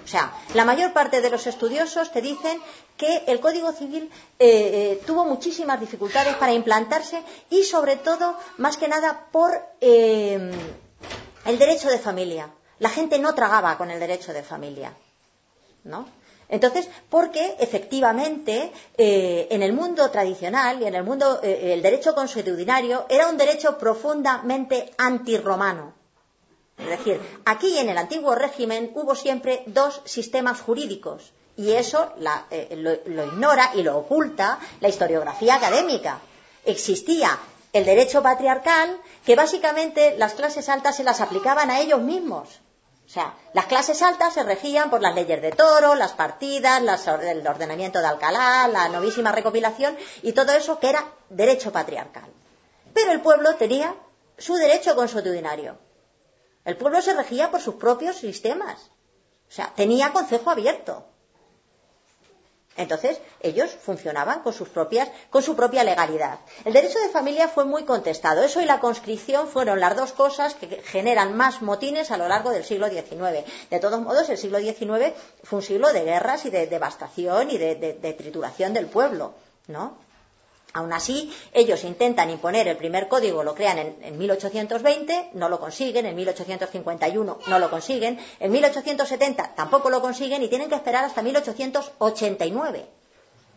O sea, la mayor parte de los estudiosos te dicen que el Código Civil eh, eh, tuvo muchísimas dificultades para implantarse y, sobre todo, más que nada, por el derecho de familia. La gente no tragaba con el derecho de familia. ¿No? Entonces, porque efectivamente eh, en el mundo tradicional y en el mundo eh, el derecho consuetudinario era un derecho profundamente antirromano. Es decir, aquí en el antiguo régimen hubo siempre dos sistemas jurídicos y eso eh, lo ignora y lo oculta la historiografía académica. Existía el derecho patriarcal que básicamente las clases altas se las aplicaban a ellos mismos o sea, las clases altas se regían por las leyes de toro, las partidas, el ordenamiento de Alcalá, la novísima recopilación y todo eso que era derecho patriarcal. Pero el pueblo tenía su derecho consuetudinario. El pueblo se regía por sus propios sistemas. O sea, tenía consejo abierto. Entonces, ellos funcionaban con, sus propias, con su propia legalidad. El derecho de familia fue muy contestado. Eso y la conscripción fueron las dos cosas que generan más motines a lo largo del siglo XIX. De todos modos, el siglo XIX fue un siglo de guerras y de devastación y de, de trituración del pueblo, ¿no? Aún así, ellos intentan imponer el primer código, lo crean en, 1820, no lo consiguen, en 1851 no lo consiguen, en 1870 tampoco lo consiguen y tienen que esperar hasta 1889.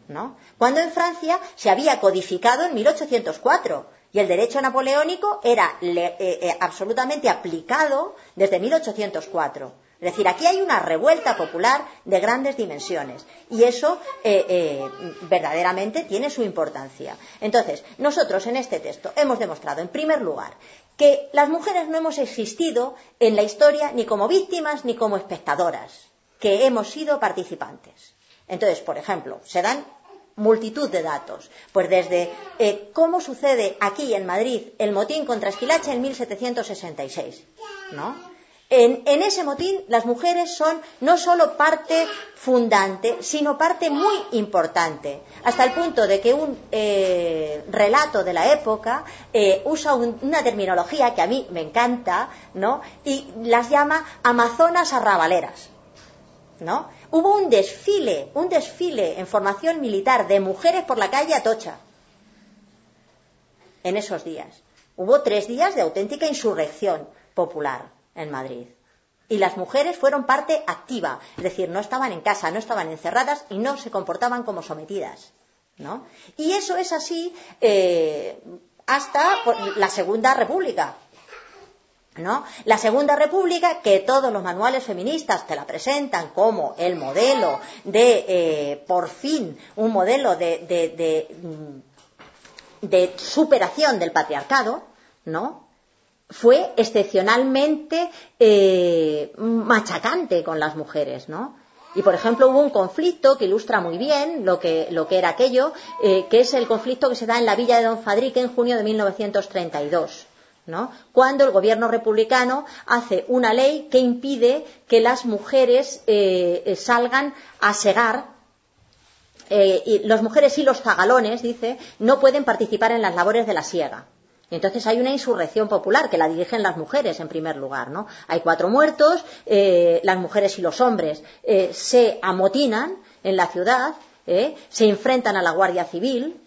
¿no? Cuando en Francia se había codificado en 1804 Y el derecho napoleónico era eh, eh, absolutamente aplicado desde 1804. Es decir, aquí hay una revuelta popular de grandes dimensiones y eso eh, verdaderamente tiene su importancia. Entonces, nosotros en este texto hemos demostrado, en primer lugar, que las mujeres no hemos existido en la historia ni como víctimas ni como espectadoras, que hemos sido participantes. Entonces, por ejemplo, se dan multitud de datos. Pues desde eh, cómo sucede aquí en Madrid el motín contra Esquilache en 1766, ¿no? En, ese motín las mujeres son no solo parte fundante, sino parte muy importante, hasta el punto de que un eh, relato de la época eh, usa una terminología que a mí me encanta. Y las llama amazonas arrabaleras, ¿no? Hubo un desfile, un desfile en formación militar de mujeres por la calle Atocha en esos días. Hubo tres días de auténtica insurrección popular en Madrid. Y las mujeres fueron parte activa, es decir, no estaban en casa, no estaban encerradas y no se comportaban como sometidas. ¿no? Y eso es así eh, hasta la Segunda República. ¿No? La Segunda República, que todos los manuales feministas te la presentan como el modelo de, eh, por fin, un modelo de, de, mm, superación del patriarcado, ¿no? Fue excepcionalmente eh, machacante con las mujeres, ¿no? Y, por ejemplo, hubo un conflicto que ilustra muy bien lo que, lo que era aquello, eh, que es el conflicto que se da en la villa de Don Fadrique en junio de 1932 cuando el gobierno republicano hace una ley que impide que las mujeres eh, salgan a segar y las mujeres y los zagalones, dice, no pueden participar en las labores de la siega. Entonces hay una insurrección popular que la dirigen las mujeres en primer lugar, ¿no? Hay cuatro muertos, las mujeres y los hombres se amotinan en la ciudad, se enfrentan a la Guardia Civil,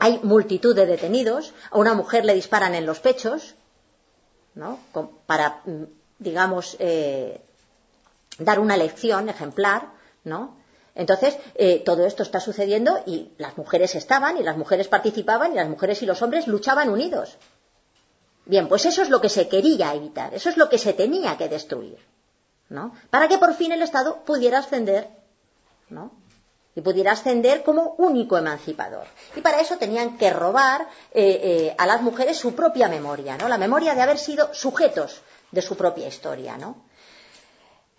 hay multitud de detenidos, a una mujer le disparan en los pechos, ¿no? Para, mm, digamos, eh, dar una lección ejemplar, ¿no? Entonces, eh, todo esto está sucediendo y las mujeres estaban y las mujeres participaban y las mujeres y los hombres luchaban unidos. Bien, pues eso es lo que se quería evitar, eso es lo que se tenía que destruir, ¿no? Para que por fin el Estado pudiera ascender, ¿no? y pudiera ascender como único emancipador. Y para eso tenían que robar eh, eh, a las mujeres su propia memoria, ¿no? La memoria de haber sido sujetos de su propia historia, ¿no?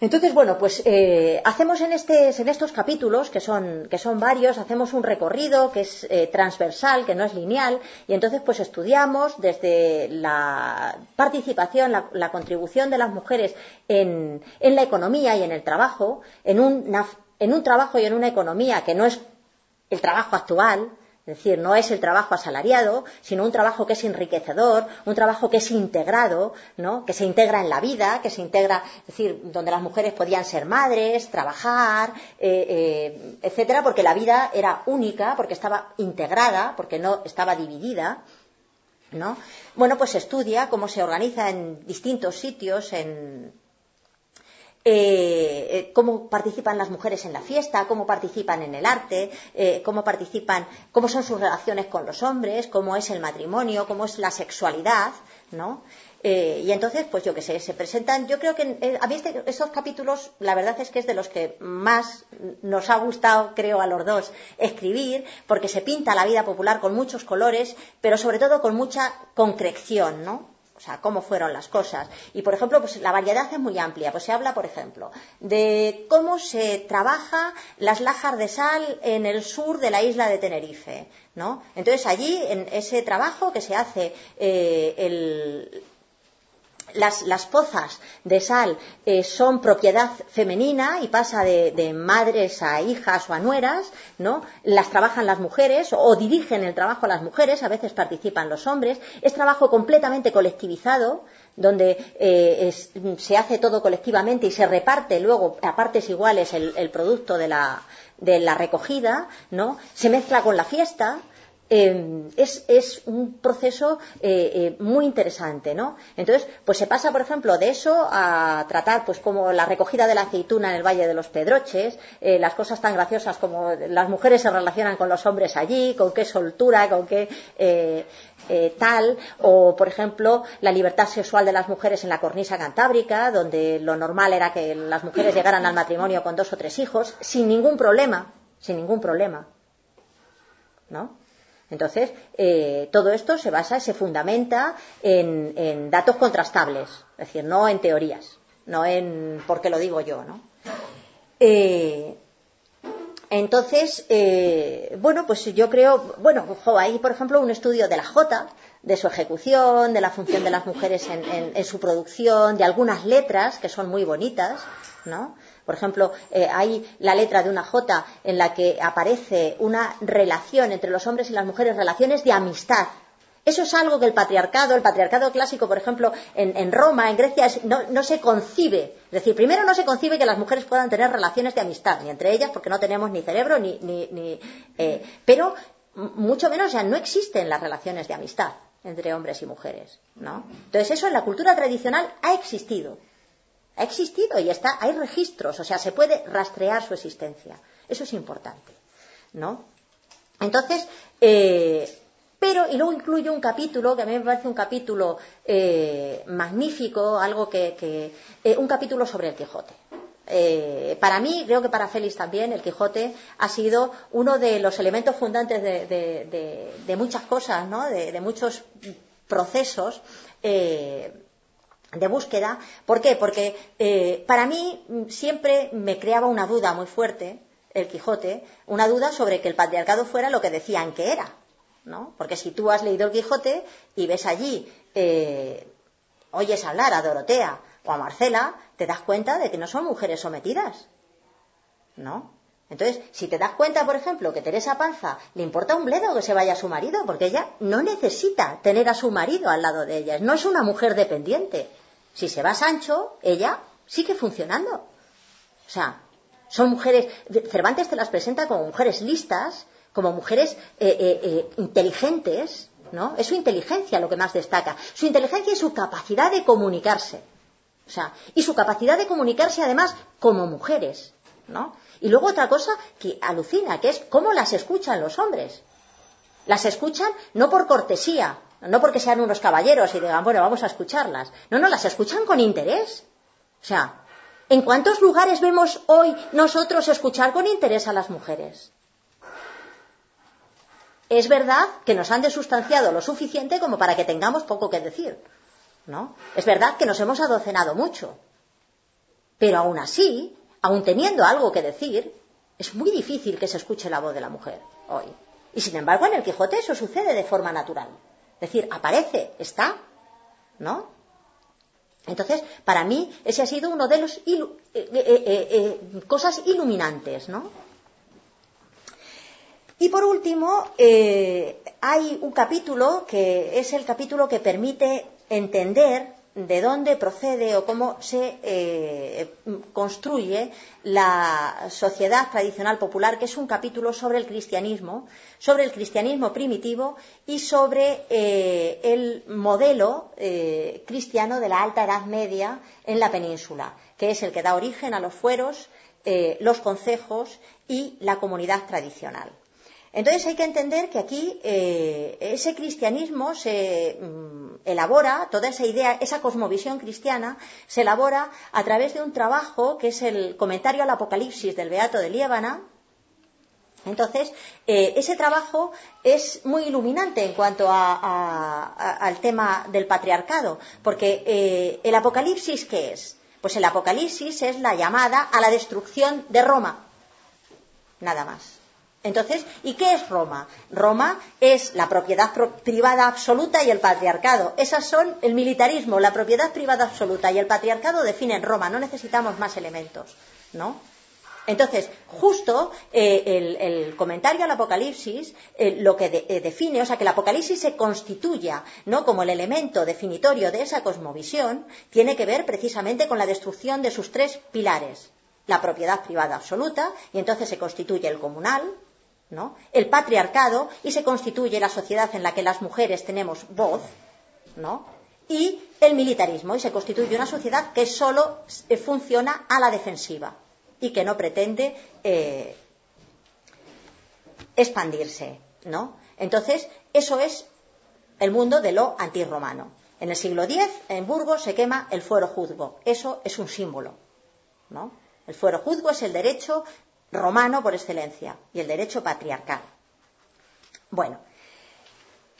Entonces, bueno, pues eh, hacemos en, este, en, estos capítulos, que son, que son, varios, hacemos un recorrido que es transversal, que no es lineal, y entonces pues estudiamos desde la participación, la, contribución de las mujeres en, la economía y en el trabajo, en en un trabajo y en una economía que no es el trabajo actual, es decir, no es el trabajo asalariado, sino un trabajo que es enriquecedor, un trabajo que es integrado, ¿no? que se integra en la vida, que se integra, es decir, donde las mujeres podían ser madres, trabajar, eh, eh, etcétera, porque la vida era única, porque estaba integrada, porque no estaba dividida. ¿no? Bueno, pues se estudia cómo se organiza en distintos sitios, en, eh, eh, cómo participan las mujeres en la fiesta, cómo participan en el arte, eh, cómo participan, cómo son sus relaciones con los hombres, cómo es el matrimonio, cómo es la sexualidad, ¿no? y entonces, pues yo qué sé, se presentan. Yo creo que a mí estos capítulos, la verdad es que es de los que más nos ha gustado, creo, a los dos escribir, porque se pinta la vida popular con muchos colores, pero sobre todo con mucha concreción, ¿no? O sea, cómo fueron las cosas. Y, por ejemplo, pues la variedad es muy amplia. Pues se habla, por ejemplo, de cómo se trabaja las lajas de sal en el sur de la isla de Tenerife, ¿no? Entonces, allí, en ese trabajo que se hace eh, el, las, pozas de sal eh, son propiedad femenina y pasa de, madres a hijas o a nueras, ¿no? Las trabajan las mujeres o, dirigen el trabajo a las mujeres, a veces participan los hombres. Es trabajo completamente colectivizado, donde eh, se hace todo colectivamente y se reparte luego a partes iguales el, producto de la, de la recogida, ¿no? Se mezcla con la fiesta, em, es, un proceso eh, eh, muy interesante, ¿no? Entonces, pues se pasa, por ejemplo, de eso a tratar, pues como la recogida de la aceituna en el Valle de los Pedroches, eh, las cosas tan graciosas como las mujeres se relacionan con los hombres allí, con qué soltura, con qué tal, o por ejemplo la libertad sexual de las mujeres en la cornisa cantábrica, donde lo normal era que las mujeres llegaran al matrimonio con dos o tres hijos, sin ningún problema, sin ningún problema. ¿No? Entonces, eh, todo esto se basa, se fundamenta en, datos contrastables, es decir, no en teorías, no en porque lo digo yo, ¿no? Eh, entonces, eh, bueno, pues yo creo, bueno, hay por ejemplo un estudio de la J, de su ejecución, de la función de las mujeres en, su producción, de algunas letras que son muy bonitas, ¿no? Por ejemplo, eh, hay la letra de una J en la que aparece una relación entre los hombres y las mujeres, relaciones de amistad. Eso es algo que el patriarcado, el patriarcado clásico, por ejemplo, en, Roma, en Grecia, no, se concibe. Es decir, primero no se concibe que las mujeres puedan tener relaciones de amistad, ni entre ellas, porque no tenemos ni cerebro, ni. ni, eh, pero mucho menos ya no existen las relaciones de amistad entre hombres y mujeres, ¿no? Entonces eso en la cultura tradicional ha existido, ha existido y está, hay registros, o sea, se puede rastrear su existencia. Eso es importante, ¿no? Entonces, eh, pero, y luego incluyo un capítulo, que a mí me parece un capítulo eh, magnífico, algo que, eh, un capítulo sobre el Quijote. para mí, creo que para Félix también, el Quijote ha sido uno de los elementos fundantes de, muchas cosas, ¿no? de, muchos procesos de búsqueda. ¿Por qué? Porque eh, para mí mm, siempre me creaba una duda muy fuerte, el Quijote, una duda sobre que el patriarcado fuera lo que decían que era. ¿no? Porque si tú has leído el Quijote y ves allí, eh, oyes hablar a Dorotea o a Marcela, te das cuenta de que no son mujeres sometidas. ¿No? Entonces, si te das cuenta, por ejemplo, que Teresa Panza le importa un bledo que se vaya a su marido, porque ella no necesita tener a su marido al lado de ella, no es una mujer dependiente. Si se va Sancho, ella sigue funcionando. O sea, son mujeres, Cervantes te las presenta como mujeres listas, como mujeres eh, eh, eh, inteligentes, ¿no? Es su inteligencia lo que más destaca. Su inteligencia y su capacidad de comunicarse. O sea, y su capacidad de comunicarse además como mujeres, ¿no? Y luego otra cosa que alucina, que es cómo las escuchan los hombres. Las escuchan no por cortesía, no porque sean unos caballeros y digan, bueno, vamos a escucharlas. No, no, las escuchan con interés. O sea, ¿en cuántos lugares vemos hoy nosotros escuchar con interés a las mujeres? Es verdad que nos han desustanciado lo suficiente como para que tengamos poco que decir. ¿No? Es verdad que nos hemos adocenado mucho. Pero aún así, aún teniendo algo que decir, es muy difícil que se escuche la voz de la mujer hoy. Y sin embargo, en el Quijote eso sucede de forma natural. Es decir, aparece, está, ¿no? Entonces, para mí, ese ha sido uno de los eh, eh, eh, cosas iluminantes, ¿no? Y por último, hay un capítulo que es el capítulo que permite entender de dónde procede o cómo se eh, construye la sociedad tradicional popular, que es un capítulo sobre el cristianismo, sobre el cristianismo primitivo y sobre eh, el modelo eh, cristiano de la Alta Edad Media en la península, que es el que da origen a los fueros, los concejos y la comunidad tradicional. Entonces hay que entender que aquí eh, ese cristianismo se mm, elabora, toda esa idea, esa cosmovisión cristiana, se elabora a través de un trabajo que es el comentario al Apocalipsis del Beato de Liébana. Entonces, eh, ese trabajo es muy iluminante en cuanto al tema del patriarcado, porque eh, el Apocalipsis, ¿qué es? Pues el Apocalipsis es la llamada a la destrucción de Roma, nada más. Entonces, ¿y qué es Roma? Roma es la propiedad privada absoluta y el patriarcado. Esas son el militarismo, la propiedad privada absoluta y el patriarcado definen Roma. No necesitamos más elementos, ¿no? Entonces, justo eh, el, comentario al Apocalipsis eh, lo que eh, define, o sea, que el Apocalipsis se constituya ¿no? como el elemento definitorio de esa cosmovisión, tiene que ver precisamente con la destrucción de sus tres pilares. La propiedad privada absoluta, y entonces se constituye el comunal, ¿no? El patriarcado y se constituye la sociedad en la que las mujeres tenemos voz, ¿no? Y el militarismo y se constituye una sociedad que solo eh, funciona a la defensiva y que no pretende eh, expandirse, ¿no? Entonces, eso es el mundo de lo antirromano. En el siglo X, en Burgos, se quema el fuero juzgo. Eso es un símbolo. ¿no? El fuero juzgo es el derecho romano por excelencia y el derecho patriarcal. Bueno,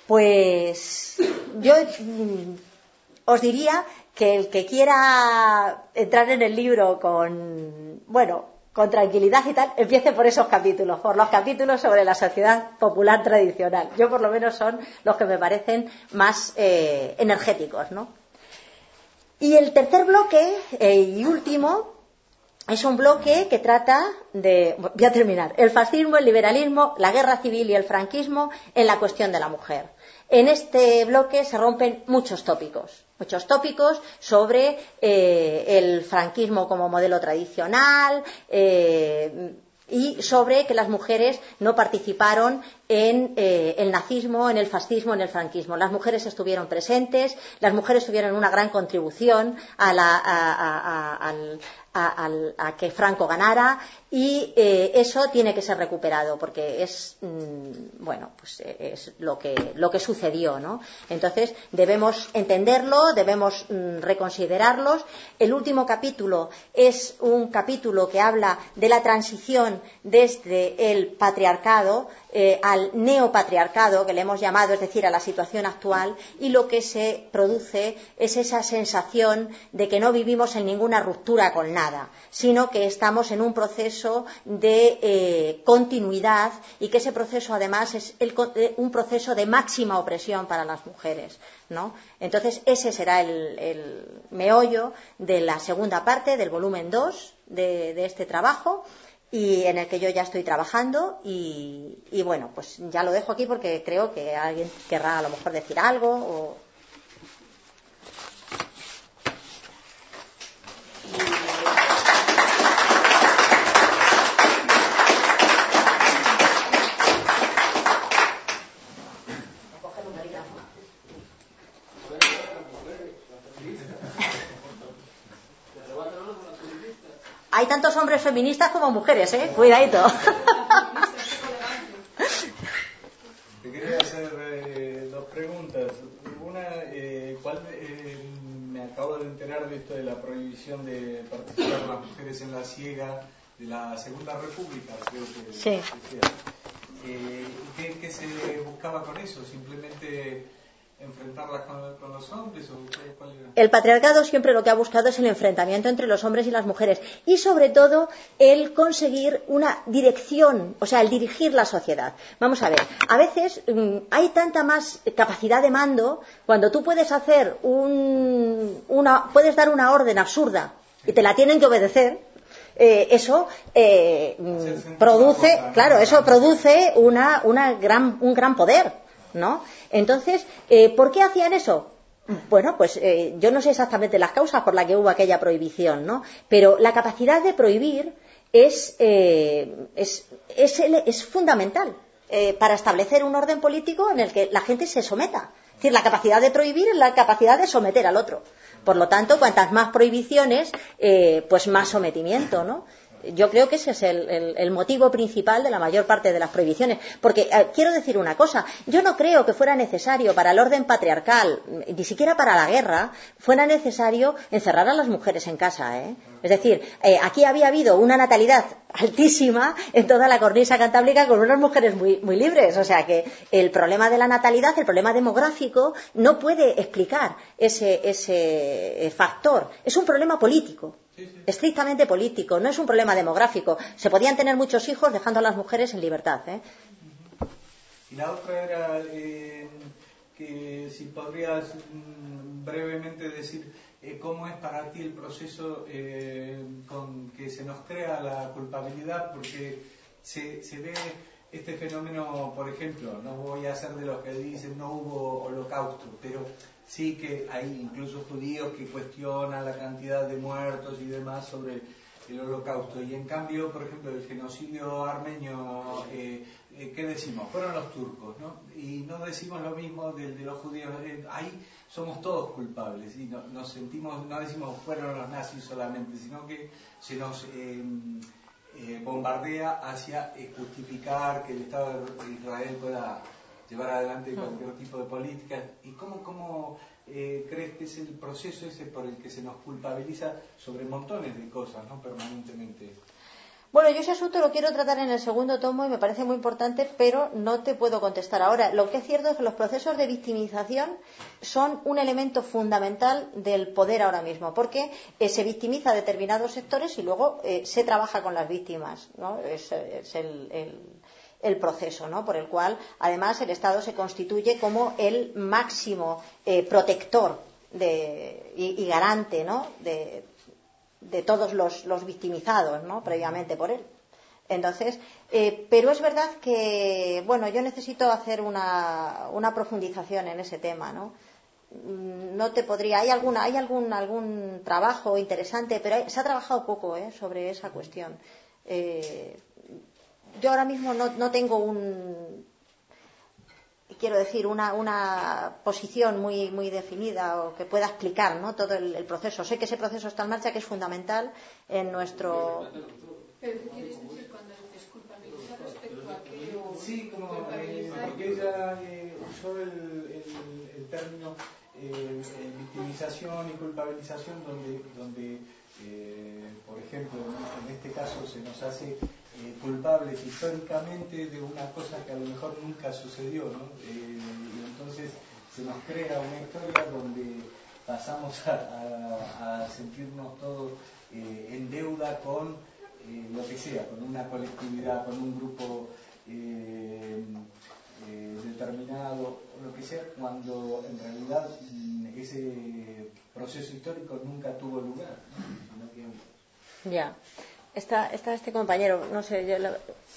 pues yo mm, os diría que el que quiera entrar en el libro con, bueno, con tranquilidad y tal, empiece por esos capítulos, por los capítulos sobre la sociedad popular tradicional. Yo por lo menos son los que me parecen más eh, energéticos, ¿no? Y el tercer bloque eh, y último es un bloque que trata de, voy a terminar, el fascismo, el liberalismo, la guerra civil y el franquismo en la cuestión de la mujer. En este bloque se rompen muchos tópicos, muchos tópicos sobre eh, el franquismo como modelo tradicional eh, y sobre que las mujeres no participaron en eh, el nazismo, en el fascismo, en el franquismo. Las mujeres estuvieron presentes, las mujeres tuvieron una gran contribución a, la, que Franco ganara y eh, eso tiene que ser recuperado porque es mm, bueno pues eh, es lo que lo que sucedió no entonces debemos entenderlo debemos mm, reconsiderarlos. El último capítulo es un capítulo que habla de la transición desde el patriarcado eh, al neopatriarcado, que le hemos llamado, es decir, a la situación actual, y lo que se produce es esa sensación de que no vivimos en ninguna ruptura con nada, sino que estamos en un proceso de eh, continuidad y que ese proceso, además, es eh, un proceso de máxima opresión para las mujeres. ¿no? Entonces, ese será el, meollo de la segunda parte del volumen 2 de este trabajo y en el que yo ya estoy trabajando y, bueno, pues ya lo dejo aquí porque creo que alguien querrá a lo mejor decir algo o... tantos hombres feministas como mujeres, ¿eh? Cuidadito. [LAUGHS] Te quería hacer eh, dos preguntas. Una, eh, ¿cuál, eh, me acabo de enterar de esto de la prohibición de participar las mujeres en la ciega de la Segunda República, creo que sí. ¿qué, ¿Qué se buscaba con eso? Simplemente enfrentarlas con, los hombres? El patriarcado siempre lo que ha buscado es el enfrentamiento entre los hombres y las mujeres y sobre todo el conseguir una dirección, o sea, el dirigir la sociedad. Vamos a ver, a veces mm, hay tanta más capacidad de mando cuando tú puedes hacer un, una, puedes dar una orden absurda y te la tienen que obedecer, eh, eso eh, mm, produce, claro, eso produce una, una gran, un gran poder, ¿no? Entonces, eh, ¿por qué hacían eso? Bueno, pues eh, yo no sé exactamente las causas por las que hubo aquella prohibición, ¿no? Pero la capacidad de prohibir es, eh, es, es, fundamental para establecer un orden político en el que la gente se someta. Es decir, la capacidad de prohibir es la capacidad de someter al otro. Por lo tanto, cuantas más prohibiciones, pues más sometimiento, ¿no? Yo creo que ese es el, motivo principal de la mayor parte de las prohibiciones. Porque eh, quiero decir una cosa, yo no creo que fuera necesario para el orden patriarcal, ni siquiera para la guerra, fuera necesario encerrar a las mujeres en casa. ¿eh? Es decir, eh, aquí había habido una natalidad altísima en toda la cornisa cantábrica con unas mujeres muy, muy libres. O sea que el problema de la natalidad, el problema demográfico, no puede explicar ese, ese factor. Es un problema político estrictamente político, no es un problema demográfico. Se podían tener muchos hijos dejando a las mujeres en libertad. ¿eh? Y la otra era eh, que si podrías mm, brevemente decir eh, cómo es para ti el proceso con que se nos crea la culpabilidad, porque se, se ve este fenómeno, por ejemplo, no voy a ser de los que dicen no hubo holocausto, pero sí que hay incluso judíos que cuestionan la cantidad de muertos y demás sobre el holocausto. Y en cambio, por ejemplo, el genocidio armenio, eh, eh, ¿qué decimos? Fueron los turcos, ¿no? Y no decimos lo mismo de, los judíos. Eh, ahí somos todos culpables y no, nos sentimos, no decimos fueron los nazis solamente, sino que se nos bombardea hacia justificar que el Estado de Israel pueda llevar adelante cualquier tipo de política. ¿Y cómo, cómo crees que es el proceso ese por el que se nos culpabiliza sobre montones de cosas, ¿no? Permanentemente. Bueno, yo ese asunto lo quiero tratar en el segundo tomo y me parece muy importante, pero no te puedo contestar ahora. Lo que es cierto es que los procesos de victimización son un elemento fundamental del poder ahora mismo, porque eh, se victimiza a determinados sectores y luego eh, se trabaja con las víctimas. ¿no? Es, el, proceso ¿no? por el cual, además, el Estado se constituye como el máximo eh, protector y, garante ¿no? de, de todos los, los victimizados, ¿no? Previamente por él. Entonces, eh, pero es verdad que, bueno, yo necesito hacer una, una profundización en ese tema, ¿no? Mm, no te podría, hay alguna, hay algún, algún trabajo interesante, pero se ha trabajado poco ¿eh? sobre esa cuestión. Eh, yo ahora mismo no, no tengo un, quiero decir, una, una posición muy, muy definida o que pueda explicar ¿no? todo el, proceso. Sé que ese proceso está en marcha, que es fundamental en nuestro. ¿Pero qué quieres decir cuando desculpabilizar respecto a qué? O sí, como, eh, porque ella eh, usó el, el, el término eh, victimización y culpabilización, donde, donde por ejemplo, en este caso se nos hace eh, culpables históricamente de una cosa que a lo mejor nunca sucedió, ¿no? Eh, y entonces se nos crea una historia donde pasamos a, sentirnos todos eh, en deuda con lo que sea, con una colectividad, con un grupo determinado, lo que sea, cuando en realidad mm, ese proceso histórico nunca tuvo lugar. Ya. Está, está este compañero, no sé, yo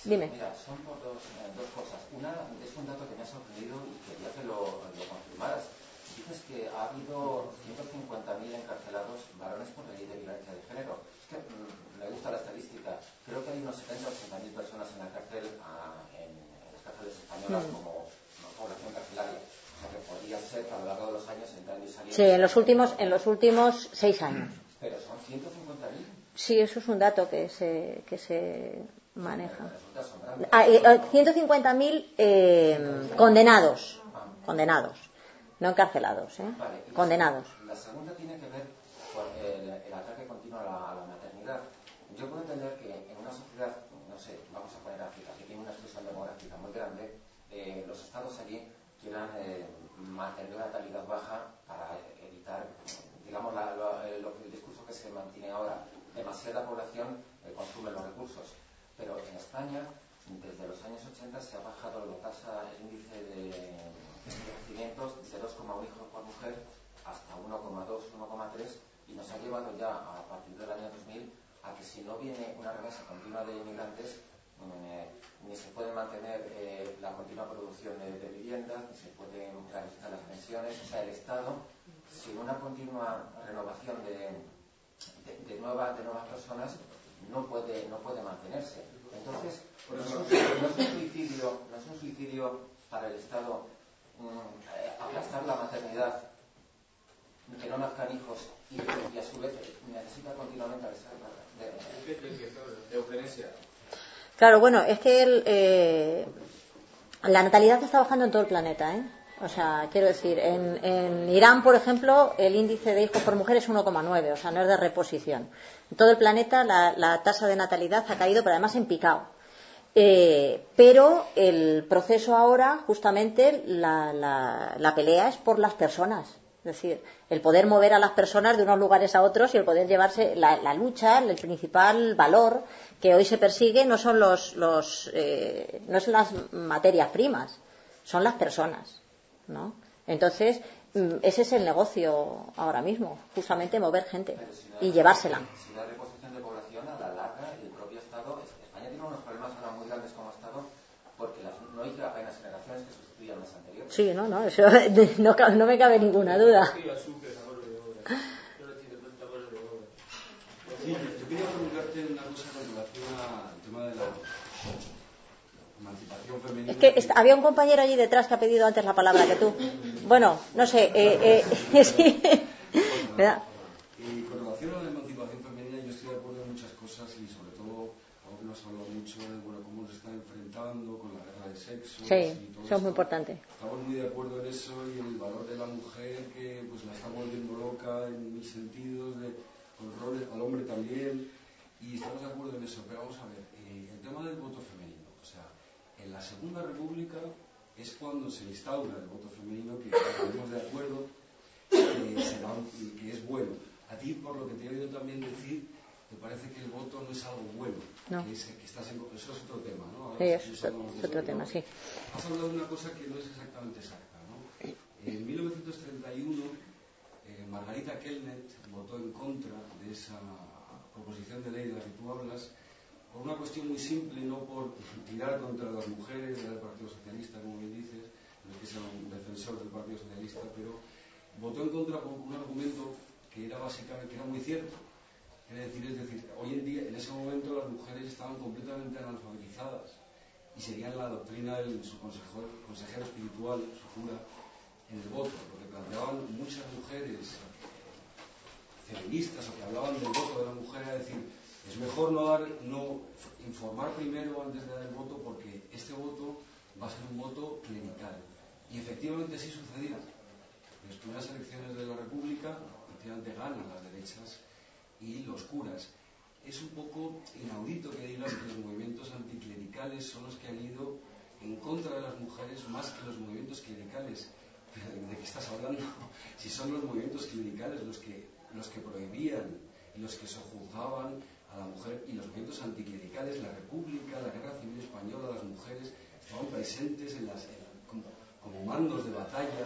dime. Mira, son dos, eh, dos, cosas. Una es un dato que me ha sorprendido y quería que lo, lo confirmaras. Dices que ha habido 150.000 encarcelados varones por ley de violencia de género. Es que mm, me gusta la estadística. Creo que hay unos 70 o 80.000 personas en la cárcel, a, en, en, las cárceles españolas mm. como población carcelaria. O sea que podría ser a lo largo de los años entrando y saliendo. Sí, en los últimos, en los últimos seis años. Pero son 150.000. Sí, eso es un dato que se, que se maneja. Ah, 150.000 eh, eh, condenados, condenados, no encarcelados, ¿eh? condenados. La segunda tiene que ver con el, ataque continuo a la, maternidad. Yo puedo entender que en una sociedad, no sé, vamos a poner África, que tiene una expresión demográfica muy grande, eh, los estados allí quieran mantener una natalidad baja para evitar, digamos, el discurso que se mantiene ahora demasiada población eh, consume los recursos. Pero en España, desde los años 80 se ha bajado la tasa, el índice de, nacimientos de 2,1 hijos por mujer hasta 1,2, 1,3 y nos ha llevado ya a partir del año 2000 a que si no viene una remesa continua de inmigrantes, eh, ni se puede mantener eh, la continua producción de, viviendas, ni se pueden garantizar las pensiones. O sea, el Estado, sin una continua renovación de, de, nuevas, de nuevas personas no puede, no puede mantenerse. Entonces, no es, un, suicidio, no es un suicidio para el Estado mm, aplastar la maternidad, que no nazcan hijos y, y a su vez necesita continuamente de, de, eugenesia. Claro, bueno, es que el, eh, la natalidad está bajando en todo el planeta, ¿eh? O sea, quiero decir, en, Irán, por ejemplo, el índice de hijos por mujer es 1,9, o sea, no es de reposición. En todo el planeta la, tasa de natalidad ha caído, pero además en picado. Eh, pero el proceso ahora, justamente, la, pelea es por las personas. Es decir, el poder mover a las personas de unos lugares a otros y el poder llevarse la, lucha, el principal valor que hoy se persigue no son los, los eh, no son las materias primas, son las personas. ¿No? Entonces, mm, ese es el negocio ahora mismo, justamente mover gente y llevársela. Si la reposición de población a la larga, el propio Estado, España tiene unos problemas ahora muy grandes como Estado porque las, no hay apenas generaciones que sustituyan las anteriores. Sí, no, no, eso [LAUGHS] no, no me cabe ninguna duda. Sí, yo quería preguntarte una cosa con relación al tema de la emancipación Es que había un compañero allí detrás que ha pedido antes la palabra que tú. Bueno, no sé. Eh, eh, [LAUGHS] sí. ¿Verdad? Y con relación a la emancipación femenina, yo estoy de acuerdo en muchas cosas y sobre todo algo que nos ha hablado mucho de bueno, cómo se está enfrentando con la guerra de sexo. Sí, eso es muy importante. Estamos muy de acuerdo en eso y el valor de la mujer que pues la está volviendo loca en mil sentidos, de, con roles al hombre también. Y estamos de acuerdo en eso, pero vamos a ver, eh, el tema del voto femenino, en la Segunda República es cuando se instaura el voto femenino, que estamos de acuerdo, que, es bueno. A ti, por lo que te he oído también decir, te parece que el voto no es algo bueno. Que, estás en, eso es otro tema, ¿no? sí, es, otro tema, sí. Has hablado de una cosa que no es exactamente exacta, ¿no? En 1931, eh, Margarita Kellnet votó en contra de esa proposición de ley de la que tú hablas por una cuestión muy simple, no por tirar contra las mujeres del Partido Socialista, como bien dices, no es que sea un defensor del Partido Socialista, pero votó en contra por un argumento que era básicamente, que era muy cierto. Es decir, es decir, hoy en día, en ese momento las mujeres estaban completamente analfabetizadas y seguían la doctrina de su consejero, consejero espiritual, su cura, en el voto, lo que planteaban muchas mujeres feministas o que hablaban del voto de la mujer era decir, es mejor no, dar, no informar primero antes de dar el voto porque este voto va a ser un voto clerical. Y efectivamente así sucedía. En las primeras elecciones de la República, efectivamente ganan las derechas y los curas. Es un poco inaudito que digas que los movimientos anticlericales son los que han ido en contra de las mujeres más que los movimientos clericales. [LAUGHS] ¿De qué estás hablando? Si son los movimientos clericales los que, los que prohibían los que sojuzgaban a la mujer y los movimientos anticlericales, la República, la Guerra Civil Española, las mujeres estaban presentes en las, como, mandos de batalla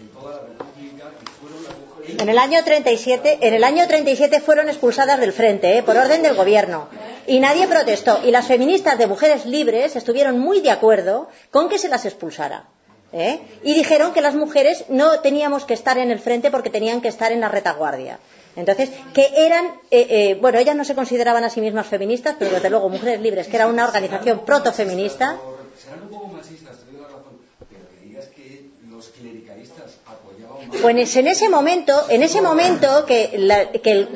en toda la República y fueron las mujeres... En el año 37, en el año 37 fueron expulsadas del frente, ¿eh? por orden del gobierno. Y nadie protestó. Y las feministas de mujeres libres estuvieron muy de acuerdo con que se las expulsara. ¿eh? Y dijeron que las mujeres no teníamos que estar en el frente porque tenían que estar en la retaguardia. Entonces, que eran, eh, eh, bueno, ellas no se consideraban a sí mismas feministas, pero desde luego Mujeres Libres, que era una organización protofeminista. Serán un poco machistas, te doy la razón, pero que digas que los clericalistas apoyaban más. Pues en ese momento, en ese momento que, la, que el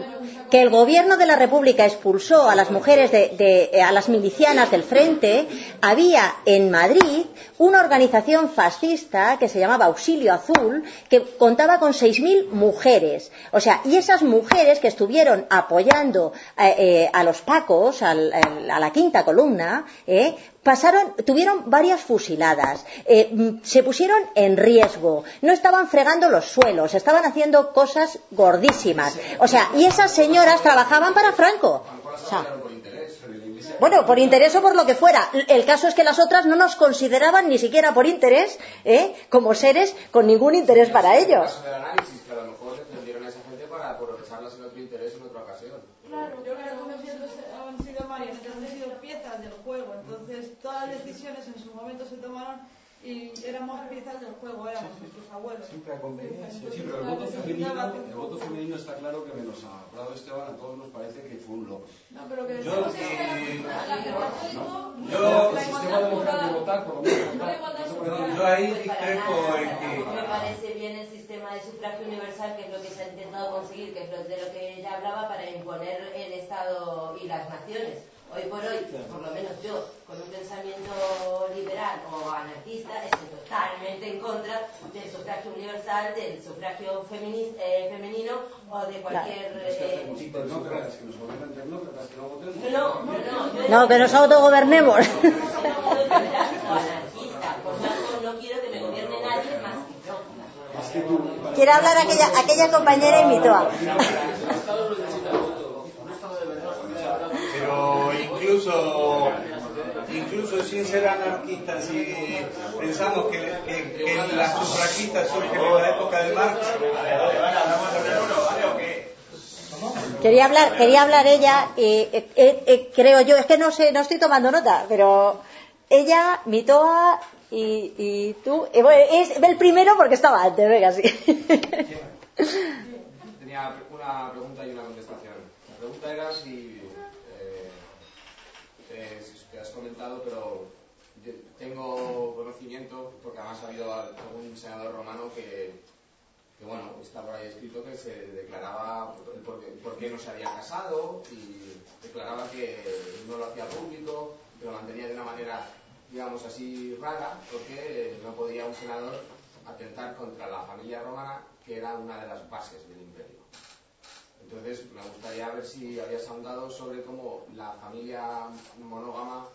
que el gobierno de la República expulsó a las mujeres de, a las milicianas del frente, había en Madrid una organización fascista que se llamaba Auxilio Azul, que contaba con 6.000 mujeres. O sea, y esas mujeres que estuvieron apoyando eh, eh, a los pacos, a la quinta columna, eh, pasaron, tuvieron varias fusiladas, eh, se pusieron en riesgo, no estaban fregando los suelos, estaban haciendo cosas gordísimas. O sea, y esas señoras trabajaban para Franco. bueno, por interés o por lo que fuera. El caso es que las otras no nos consideraban ni siquiera por interés, ¿eh? como seres con ningún interés para ellos. Todas las decisiones en su momento se tomaron y éramos piezas del juego, éramos nuestros abuelos. Siempre a conveniencia. Sí, pero el voto, femenino, el voto femenino está claro que menos a Prado Esteban a todos nos parece que fue un logro. No, pero que yo, eh, yo, el sistema democrático de votar, por lo menos Yo ahí discrepo en que... Me parece bien el sistema de sufragio universal, que es lo que se ha intentado conseguir, que es de lo que ella hablaba, para imponer el Estado y las naciones hoy por hoy, por lo menos yo, con un pensamiento liberal o anarquista, estoy totalmente en contra del sufragio universal, del sufragio eh, femenino o de cualquier... Eh... No, no, no, no, que nos autogobernemos. no quiero que me gobierne nadie más que yo. Quiere hablar aquella, aquella compañera y mi toa. pero incluso incluso sin ser anarquistas si pensamos que, que, las sufragistas surgen en la época de Marx. Quería hablar quería hablar ella y creo yo es que no sé no estoy tomando nota pero ella Mitoa y, y tú es el primero porque estaba antes venga sí. Tenía una pregunta y una contestación. La pregunta era si comentado, pero tengo conocimiento, porque además ha habido algún senador romano que, que, bueno, está por ahí escrito que se declaraba por, qué, por qué no se había casado y declaraba que no lo hacía público, que lo mantenía de una manera, digamos así, rara, porque no podía un senador atentar contra la familia romana, que era una de las bases del imperio. Entonces, me gustaría ver si habías ahondado sobre cómo la familia monógama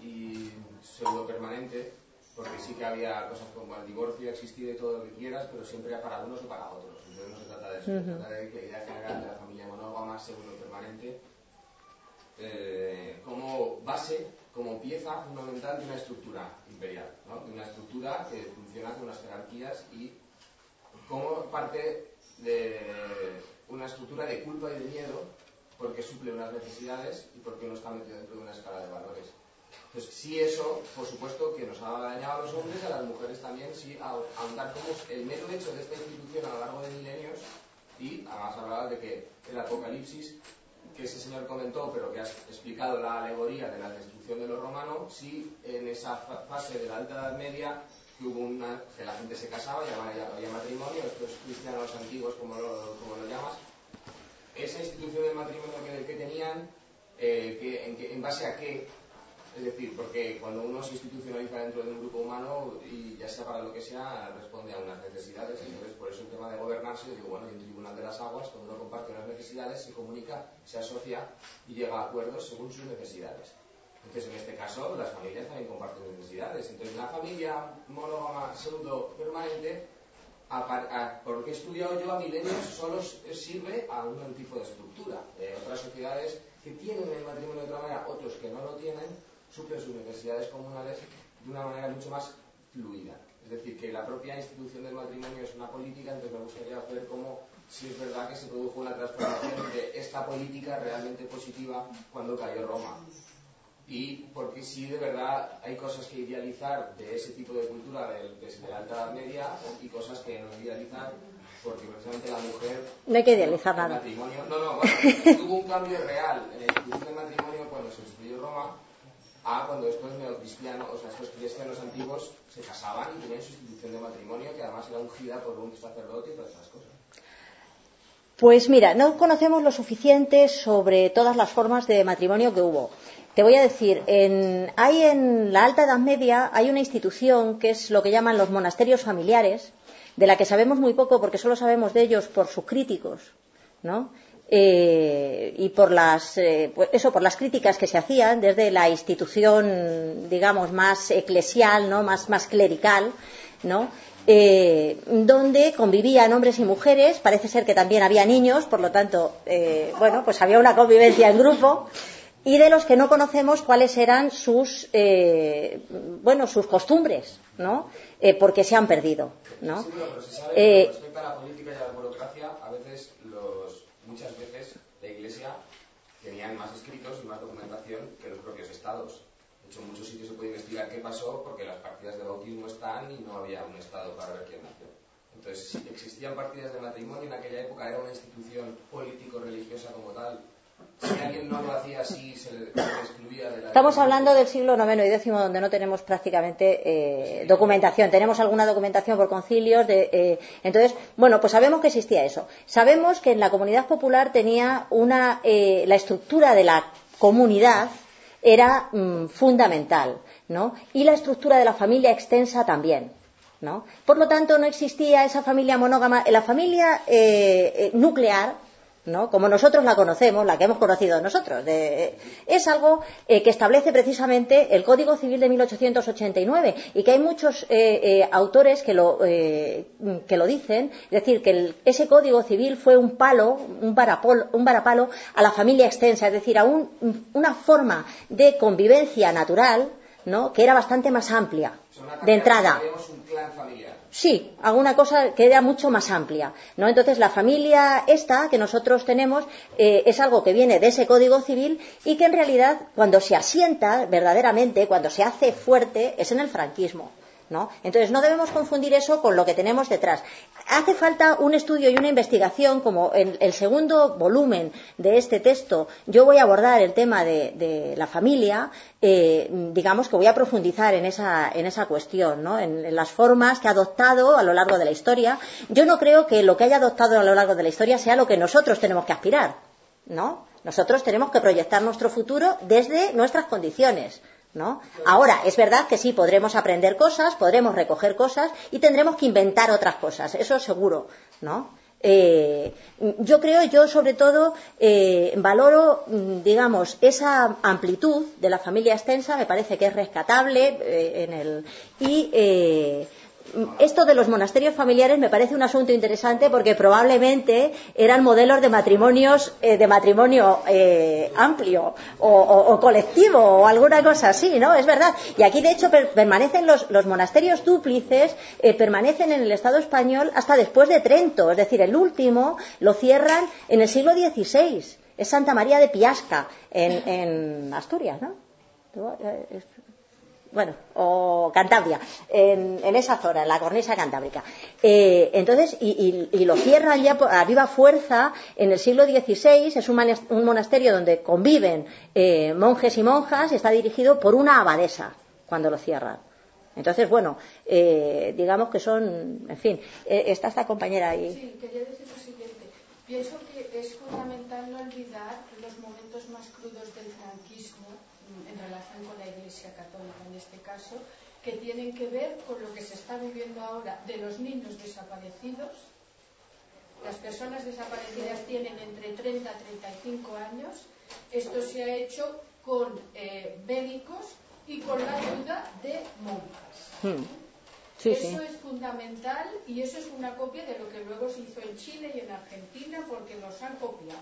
y pseudo permanente, porque sí que había cosas como el divorcio, existir y todo lo que quieras, pero siempre era para unos o para otros. Entonces no se trata de eso, se trata de que la idea general de la familia monógama, pseudo permanente, eh, como base, como pieza fundamental de una estructura imperial, ¿no? de una estructura que funciona con unas jerarquías y como parte de una estructura de culpa y de miedo porque suple unas necesidades y porque uno está metido dentro de una escala de valores. Entonces, sí eso, por supuesto, que nos ha dañado a los hombres a las mujeres también, sí, ahondar como el mero hecho de esta institución a lo largo de milenios y además hablaba de que el apocalipsis que ese señor comentó, pero que has explicado la alegoría de la destrucción de los romanos, sí en esa fase de la Alta Edad Media que hubo una, que la gente se casaba y había matrimonio, estos cristianos antiguos como lo, como lo llamas, esa institución de matrimonio que, que tenían, eh, en, que, en base a qué es decir, porque cuando uno se institucionaliza dentro de un grupo humano y ya sea para lo que sea, responde a unas necesidades. Entonces, por eso el tema de gobernarse, yo digo, bueno, hay un tribunal de las aguas, cuando uno comparte unas necesidades, se comunica, se asocia y llega a acuerdos según sus necesidades. Entonces, en este caso, las familias también comparten necesidades. Entonces, la familia monógama pseudo permanente, a, a, por lo que he estudiado yo, a milenios solo sirve a un tipo de estructura. Eh, otras sociedades que tienen el matrimonio de otra manera, otros que no lo tienen, suplen sus necesidades comunales de una manera mucho más fluida. Es decir, que la propia institución del matrimonio es una política, entonces me gustaría ver cómo, si es verdad que se produjo una transformación de esta política realmente positiva cuando cayó Roma. Y porque si de verdad hay cosas que idealizar de ese tipo de cultura desde la Alta Edad Media y cosas que no idealizar porque precisamente la mujer... No hay que idealizar nada. Matrimonio, no, no, bueno, [LAUGHS] tuvo un cambio real en la institución del matrimonio cuando se destruyó Roma a cuando estos neocristianos, o sea, estos cristianos antiguos se casaban y tenían su institución de matrimonio que además era ungida por un sacerdote y todas esas cosas. Pues mira, no conocemos lo suficiente sobre todas las formas de matrimonio que hubo. Te voy a decir, en, hay en la Alta Edad Media hay una institución que es lo que llaman los monasterios familiares, de la que sabemos muy poco porque solo sabemos de ellos por sus críticos, ¿no? eh, y por las, eh, pues eso, por las críticas que se hacían desde la institución, digamos, más eclesial, ¿no? más, más clerical, ¿no? Eh, donde convivían hombres y mujeres, parece ser que también había niños, por lo tanto, eh, bueno, pues había una convivencia en grupo y de los que no conocemos cuáles eran sus, eh, bueno, sus costumbres, ¿no? Eh, porque se han perdido, ¿no? Sí, pero se sabe que respecto a la política y a la burocracia, a veces los, muchas veces la Iglesia tenían más escritos y más documentación que los propios estados. De hecho, en muchos sitios se puede investigar qué pasó porque las partidas de bautismo están y no había un estado para ver quién nació. Entonces, si existían partidas de matrimonio en aquella época, era una institución político-religiosa como tal, si alguien no lo hacía así, se le, se le excluía de la. Estamos hablando del siglo IX y X, donde no tenemos prácticamente eh, documentación. Tenemos alguna documentación por concilios. De, eh, entonces, bueno, pues sabemos que existía eso. Sabemos que en la comunidad popular tenía una. Eh, la estructura de la comunidad era mmm, fundamental, ¿no? Y la estructura de la familia extensa también. ¿no? Por lo tanto, no existía esa familia monógama. La familia nuclear ¿no? como nosotros la conocemos, la que hemos conocido nosotros. De, es algo eh, que establece precisamente el Código Civil de 1889 y que hay muchos eh, eh, autores que lo, que lo, dicen, es decir, que el, ese Código Civil fue un palo, un, varapol, un varapalo a la familia extensa, es decir, a un, una forma de convivencia natural ¿no? que era bastante más amplia de entrada. Un clan familiar. Sí, alguna cosa que era mucho más amplia. ¿no? Entonces, la familia esta que nosotros tenemos eh, es algo que viene de ese código civil y que en realidad, cuando se asienta verdaderamente, cuando se hace fuerte, es en el franquismo. ¿No? Entonces no debemos confundir eso con lo que tenemos detrás. Hace falta un estudio y una investigación, como en el segundo volumen de este texto yo voy a abordar el tema de, la familia, eh, digamos que voy a profundizar en esa, en esa cuestión, ¿no? en, en las formas que ha adoptado a lo largo de la historia. Yo no creo que lo que haya adoptado a lo largo de la historia sea lo que nosotros tenemos que aspirar, ¿no? Nosotros tenemos que proyectar nuestro futuro desde nuestras condiciones. ¿No? Ahora, es verdad que sí, podremos aprender cosas, podremos recoger cosas y tendremos que inventar otras cosas, eso seguro, ¿no? Eh, yo creo, yo sobre todo eh, valoro, mm, digamos, esa amplitud de la familia extensa, me parece que es rescatable eh, en el, y eh, esto de los monasterios familiares me parece un asunto interesante porque probablemente eran modelos de matrimonios eh, de matrimonio eh, amplio o, colectivo o alguna cosa así, ¿no? Es verdad. Y aquí de hecho per permanecen los, los, monasterios dúplices eh, permanecen en el Estado español hasta después de Trento, es decir, el último lo cierran en el siglo XVI. Es Santa María de Piasca en, en Asturias, ¿no? Bueno, o Cantabria, en, en, esa zona, en la cornisa cantábrica. Eh, entonces, y, y, lo cierran ya a viva fuerza en el siglo XVI, es un, un monasterio donde conviven eh, monjes y monjas, y está dirigido por una abadesa cuando lo cierran. Entonces, bueno, eh, digamos que son, en fin, eh, está esta compañera ahí. Sí, quería decir lo siguiente. Pienso que es fundamental no olvidar los momentos más crudos del franquismo en relación con la Iglesia Católica en este caso, que tienen que ver con lo que se está viviendo ahora de los niños desaparecidos. Las personas desaparecidas tienen entre 30 y 35 años. Esto se ha hecho con eh, médicos y con la ayuda de monjas. Hmm. Sí, eso sí. es fundamental y eso es una copia de lo que luego se hizo en Chile y en Argentina porque nos han copiado.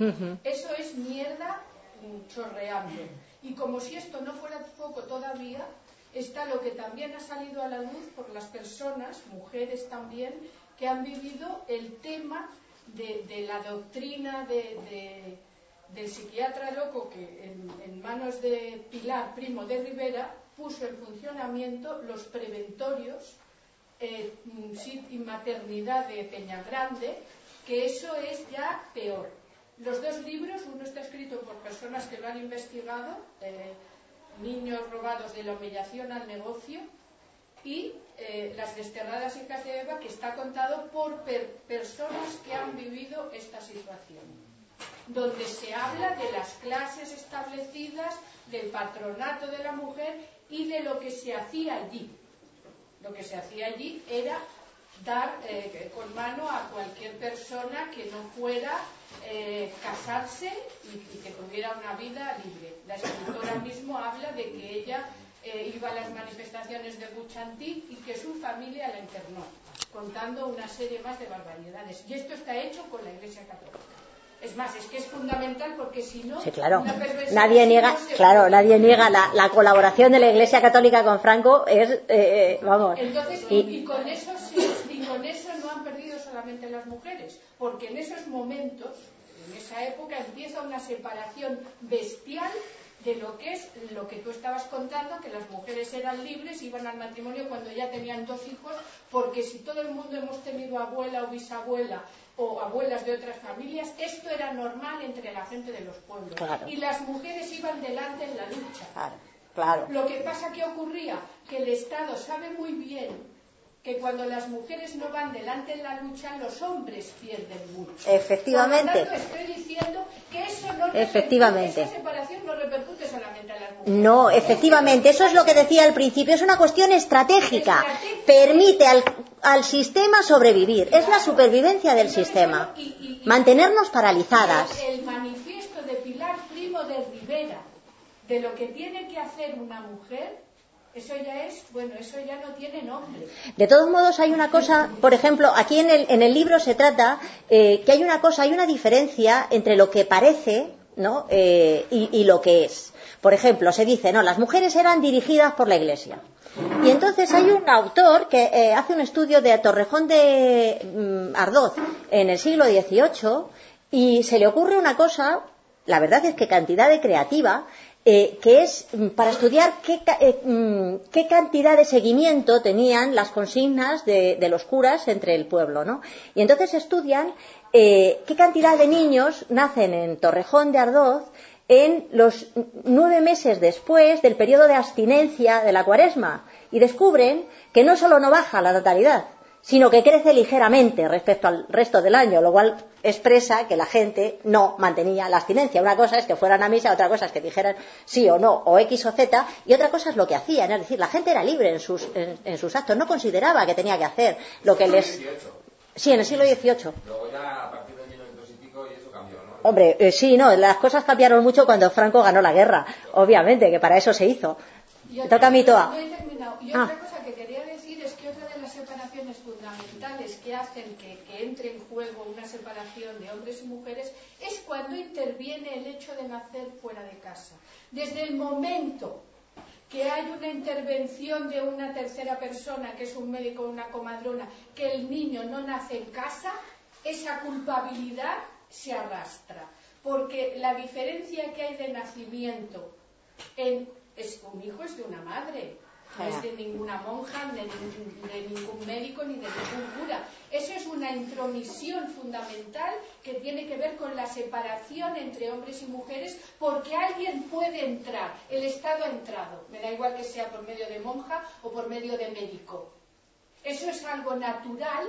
Uh -huh. Eso es mierda chorreando. Y como si esto no fuera poco todavía, está lo que también ha salido a la luz por las personas, mujeres también, que han vivido el tema de, la doctrina de, de, del psiquiatra loco que en, manos de Pilar Primo de Rivera puso en funcionamiento los preventorios eh, y maternidad de Peñagrande, que eso es ya peor los dos libros, uno está escrito por personas que lo han investigado, eh, Niños robados de la humillación al negocio, y eh, Las desterradas hijas de Eva, que está contado por per personas que han vivido esta situación, donde se habla de las clases establecidas, del patronato de la mujer y de lo que se hacía allí. Lo que se hacía allí era dar eh, con mano a cualquier persona que no fuera eh, casarse y, y, que tuviera una vida libre. La escritora [COUGHS] mismo habla de que ella eh, iba a las manifestaciones de Buchanty y que su familia la internó, contando una serie más de barbaridades. Y esto está hecho con la Iglesia Católica. Es más, es que es fundamental porque si no, sí, claro. nadie niega, no claro, nadie niega la, la, colaboración de la Iglesia Católica con Franco es, eh, vamos. Entonces, y, y, con eso sí, y con eso no han perdido solamente las mujeres, porque en esos momentos, en esa época empieza una separación bestial de lo que es lo que tú estabas contando, que las mujeres eran libres, iban al matrimonio cuando ya tenían dos hijos, porque si todo el mundo hemos tenido abuela o bisabuela o abuelas de otras familias, esto era normal entre la gente de los pueblos. Claro. Y las mujeres iban delante en la lucha. Claro, claro. Lo que pasa que ocurría que el Estado sabe muy bien que cuando las mujeres no van delante en la lucha, los hombres pierden mucho. Efectivamente. Por lo tanto, estoy diciendo que eso no efectivamente. esa separación no repercute solamente en las mujeres. No, efectivamente, eso es lo que decía al principio, es una cuestión estratégica. estratégica. Permite al, al, sistema sobrevivir, claro. es la supervivencia del Entonces, sistema. Bueno, y, y, Mantenernos paralizadas. El manifiesto de Pilar Primo de Rivera de lo que tiene que hacer una mujer eso ya es, bueno, eso ya no tiene nombre. De todos modos, hay una cosa, por ejemplo, aquí en el, en el libro se trata eh, que hay una cosa, hay una diferencia entre lo que parece ¿no? Eh, y, lo que es. Por ejemplo, se dice, no, las mujeres eran dirigidas por la Iglesia. Y entonces hay un autor que eh, hace un estudio de Torrejón de mm, Ardoz en el siglo XVIII y se le ocurre una cosa, la verdad es que cantidad de creativa, eh, que es mm, para estudiar qué, eh, mm, qué, cantidad de seguimiento tenían las consignas de, de, los curas entre el pueblo, ¿no? Y entonces estudian eh, qué cantidad de niños nacen en Torrejón de Ardoz en los nueve meses después del periodo de abstinencia de la cuaresma y descubren que no solo no baja la natalidad, sino que crece ligeramente respecto al resto del año, lo cual expresa que la gente no mantenía la abstinencia. Una cosa es que fueran a misa, otra cosa es que dijeran sí o no, o X o Z, y otra cosa es lo que hacían. Es decir, la gente era libre en sus, en, en sus actos, no consideraba que tenía que hacer lo que les. Sí, en el siglo XVIII. Luego ya a partir del 1900 y pico y eso cambió, ¿no? Hombre, eh, sí, no, las cosas cambiaron mucho cuando Franco ganó la guerra, obviamente, que para eso se hizo. Toca a mí, Toa. No he terminado. Y Ah. otra cosa que quería decir es que otra de las separaciones fundamentales hacen que, que entre en juego una separación de hombres y mujeres es cuando interviene el hecho de nacer fuera de casa. Desde el momento que hay una intervención de una tercera persona, que es un médico o una comadrona, que el niño no nace en casa, esa culpabilidad se arrastra. Porque la diferencia que hay de nacimiento en, es un hijo es de una madre, no es de ninguna monja, de, de ningún médico, ni de ningún cura. Eso es una intromisión fundamental que tiene que ver con la separación entre hombres y mujeres, porque alguien puede entrar, el Estado ha entrado, me da igual que sea por medio de monja o por medio de médico. Eso es algo natural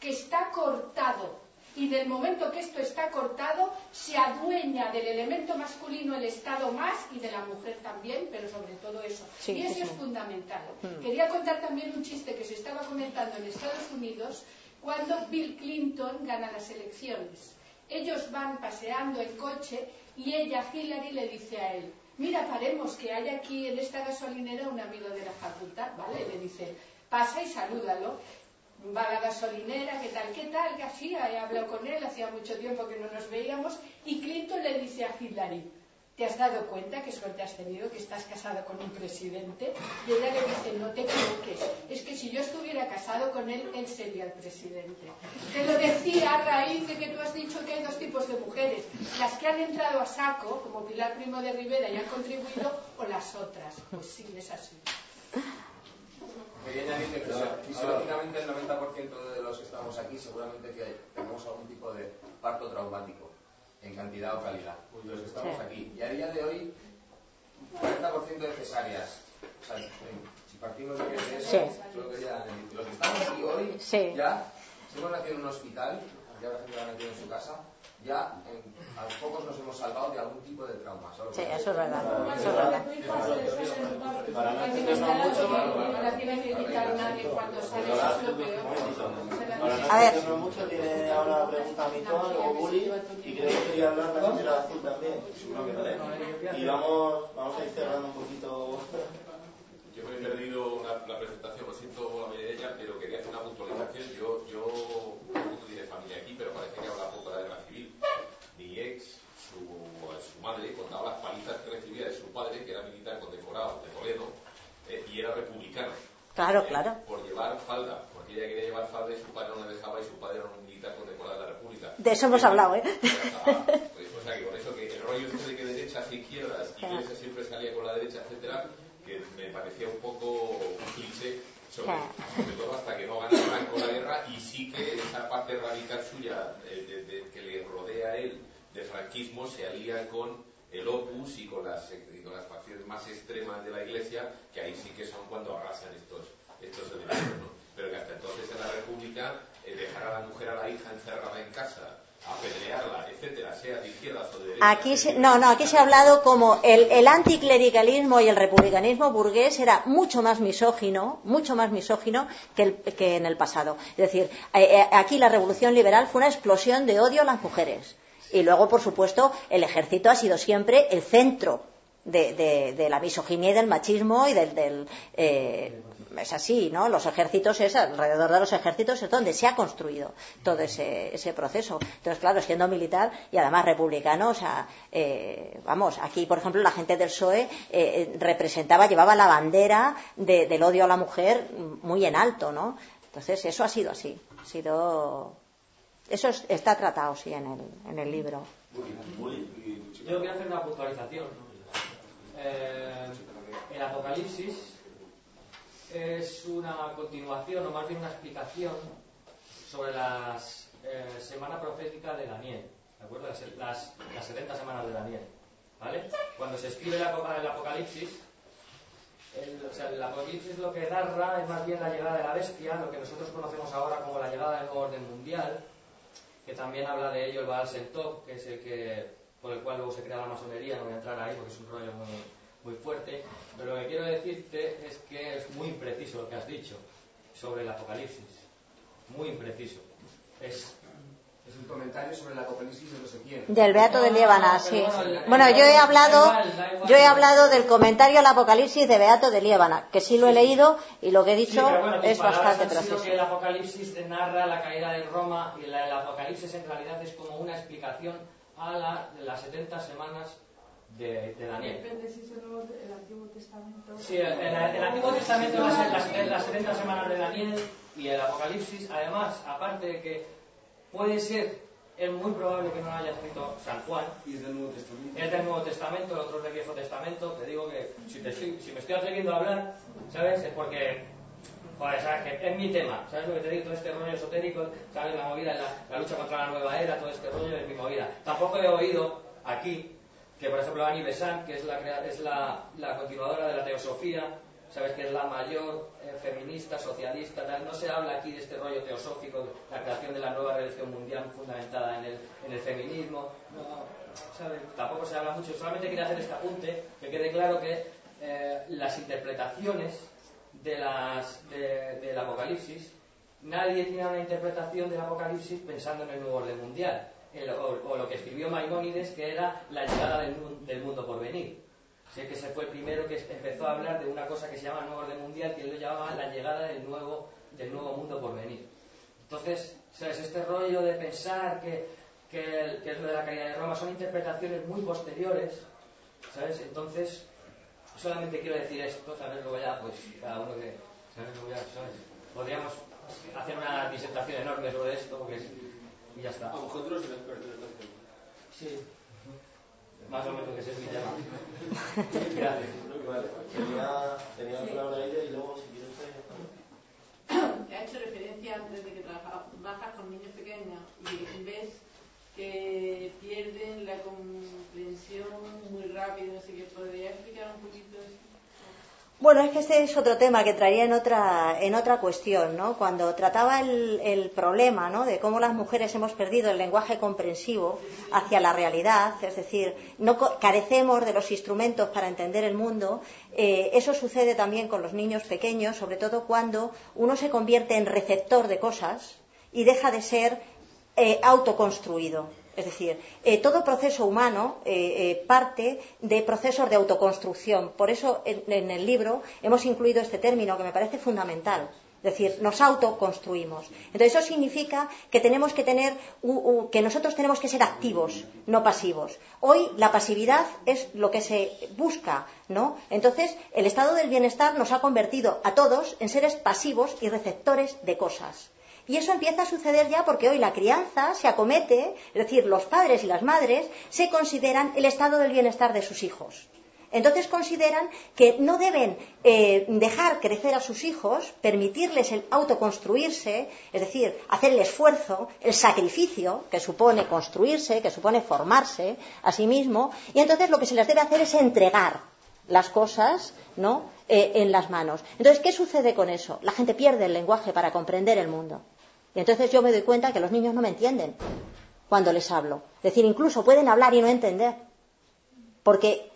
que está cortado. Y del momento que esto está cortado, se adueña del elemento masculino el Estado más y de la mujer también, pero sobre todo eso. Sí, y eso sí, es fundamental. Mm. Quería contar también un chiste que se estaba comentando en Estados Unidos cuando Bill Clinton gana las elecciones. Ellos van paseando en coche y ella, Hillary, le dice a él, mira, paremos que hay aquí en esta gasolinera un amigo de la facultad, ¿vale? Le dice, pasa y salúdalo. Va a la gasolinera, ¿qué tal, qué tal? Que así, he hablado con él, hacía mucho tiempo que no nos veíamos, y Clinton le dice a Hillary, ¿te has dado cuenta qué suerte has tenido que estás casado con un presidente? Y ella le dice, no te equivoques, es que si yo estuviera casado con él, él sería el presidente. Te lo decía a raíz de que tú has dicho que hay dos tipos de mujeres, las que han entrado a saco, como Pilar Primo de Rivera, y han contribuido, o las otras. Pues sí, es así. Quería añadir que fisiológicamente el 90% de los que estamos aquí seguramente que tenemos algún tipo de parto traumático, en cantidad o calidad, los que estamos aquí. Y a día de hoy, 40% de cesáreas. O sea, si partimos de que eso, Sí. solo quería añadir, los que estamos aquí hoy, Sí. ya, si hemos nacido en un hospital, ya la gente ha nacido en su casa, ya en- a pocos nos hemos salvado de algún tipo de trauma. ¿sabes? Sí, eso es verdad. Eso es verdad. Para no La extendernos mucho, no la tiene que quitar nadie cuando sale, eso es lo peor. para no A ver. mucho, tiene ahora una pregunta a mi o Bully, y creo que quería hablar también de la azul también, es. Y vamos, vamos a ir cerrando un poquito. Yo me he perdido una- la presentación, lo siento la mayoría de ella, pero quería hacer una puntualización. Yo, yo no tiene familia aquí, pero parece que habla poco de la guerra civil. Mi ex, su, su madre, contaba las palizas que recibía de su padre, que era militar condecorado de Toledo, eh, y era republicano. Claro, eh, claro. Por llevar falda, porque ella quería llevar falda y su padre no le dejaba y su padre era un militar condecorado de la República. De eso hemos hablado, ¿eh? Ah, pues, o sea que con eso que el rollo este de que derechas e izquierdas, y Iglesia siempre salía con la derecha, etcétera, que me parecía un poco un cliché, sobre, sobre todo hasta que no gana Franco la guerra, y sí que esa parte radical suya de- de- que le rodea a él de franquismo se alía con el opus y con las, y con las facciones más extremas de la Iglesia, que ahí sí que son cuando arrasan estos, estos elementos, ¿no? Pero que hasta entonces en la República eh, dejar a la mujer a la hija encerrada en casa, Aquí se, no, no, aquí se ha hablado como el, anticlericalismo y el republicanismo burgués era mucho más misógino, mucho más misógino que, el- que en el pasado. Es decir, eh, eh, aquí la revolución liberal fue una explosión de odio a las mujeres. Y luego, por supuesto, el ejército ha sido siempre el centro de la misoginia y del machismo y del, del, eh, es así, ¿no? Los ejércitos es alrededor de los ejércitos es donde se ha construido todo ese, ese proceso. Entonces, claro, siendo militar y además republicano, o sea, eh, vamos, aquí, por ejemplo, la gente del PSOE eh, representaba, llevaba la bandera de- del odio a la mujer muy en alto, ¿no? Entonces, eso ha sido así, ha sido, eso es- está tratado, sí, en el, en el libro. Yo quería hacer una puntualización. Eh, el Apocalipsis es una continuación, o más bien una explicación, sobre la eh, semana profética de Daniel, ¿de acuerdo? Las, las, 70 semanas de Daniel, ¿vale? Cuando se escribe el, Apocalipsis, el, o sea, el Apocalipsis lo que narra es más bien la llegada de la bestia, lo que nosotros conocemos ahora como la llegada del nuevo orden mundial, que también habla de ello el Baal que es el que por el cual luego se crea la masonería, no voy a entrar ahí porque es un rollo muy, muy fuerte, pero lo que quiero decirte es que es muy impreciso lo que has dicho sobre el Apocalipsis, muy impreciso. Es es un comentario sobre el apocalipsis de no sé quién. Del Beato de Liébana, sí. Bueno, yo he hablado, yo he hablado del comentario al apocalipsis de Beato de Liébana, que sí lo he leído y lo que he dicho es bastante preciso. que el apocalipsis narra la caída de Roma y el apocalipsis en realidad es como una explicación a la, de las 70 semanas de, de, Daniel. Depende si es el, Antiguo Testamento. Sí, el, el, Antiguo Testamento las, las, las 70 semanas de Daniel y el Apocalipsis, además, aparte de que puede ser, es muy probable que no lo haya escrito San Juan. Y es del Nuevo Testamento. Es del Nuevo Testamento, el otro es del Viejo Testamento. Te digo que si, te si me estoy atreviendo a hablar, ¿sabes? Es porque Joder, ¿sabes? Que es mi tema, ¿sabes lo que te digo? Todo este rollo esotérico, ¿sabes? La movida, la, la, lucha contra la nueva era, todo este rollo es mi movida. Tampoco he oído aquí que, por ejemplo, Annie Besant, que es la, es la, continuadora de la teosofía, ¿sabes? Que es la mayor eh, feminista, socialista, tal. No se habla aquí de este rollo teosófico, la creación de la nueva religión mundial fundamentada en el, feminismo. No, ¿sabes? Tampoco se habla mucho. Solamente quería hacer este apunte, que quede claro que eh, las interpretaciones de del Apocalipsis, nadie tiene una interpretación del Apocalipsis pensando en el nuevo orden mundial, o, lo que escribió Maimónides, que era la llegada del, del mundo por venir. Sé que ese fue el primero que empezó a hablar de una cosa que se llama nuevo orden mundial, que él lo llamaba la llegada del nuevo, del nuevo mundo por venir. Entonces, ¿sabes? Este rollo de pensar que, que, que es lo de la caída de Roma son interpretaciones muy posteriores, ¿sabes? Entonces, solamente quiero decir esto, ¿sabes? Luego ya, pues, cada uno que, ¿sabes? Luego ya, ¿sabes? Podríamos hacer una disertación enorme sobre esto, porque es, y ya está. A vosotros el experto Sí. Más o menos que ese es mi tema. Gracias. Vale. Tenía, tenía la palabra ella y luego, si quieres, ha hecho referencia antes de que trabajas con niños pequeños y ves que pierden la comprensión muy rápido, así que podría explicar un poquito eso. Bueno, es que este es otro tema que traía en otra, en otra cuestión, ¿no? Cuando trataba el, problema. De cómo las mujeres hemos perdido el lenguaje comprensivo hacia la realidad, es decir, no carecemos de los instrumentos para entender el mundo. Eh, eso sucede también con los niños pequeños, sobre todo cuando uno se convierte en receptor de cosas y deja de ser eh, autoconstruido. Es decir, eh, todo proceso humano eh, parte de procesos de autoconstrucción. Por eso en, el libro hemos incluido este término que me parece fundamental. Es decir, nos autoconstruimos. Entonces eso significa que tenemos que tener, que nosotros tenemos que ser activos, no pasivos. Hoy la pasividad es lo que se busca, ¿no? Entonces el estado del bienestar nos ha convertido a todos en seres pasivos y receptores de cosas. Y eso empieza a suceder ya porque hoy la crianza se acomete, es decir, los padres y las madres se consideran el estado del bienestar de sus hijos. Entonces consideran que no deben eh, dejar crecer a sus hijos, permitirles el autoconstruirse, es decir, hacer el esfuerzo, el sacrificio que supone construirse, que supone formarse a sí mismo, y entonces lo que se les debe hacer es entregar las cosas ¿no? Eh, en las manos. Entonces, ¿qué sucede con eso? La gente pierde el lenguaje para comprender el mundo. Y entonces yo me doy cuenta que los niños no me entienden cuando les hablo. Es decir, incluso pueden hablar y no entender. Porque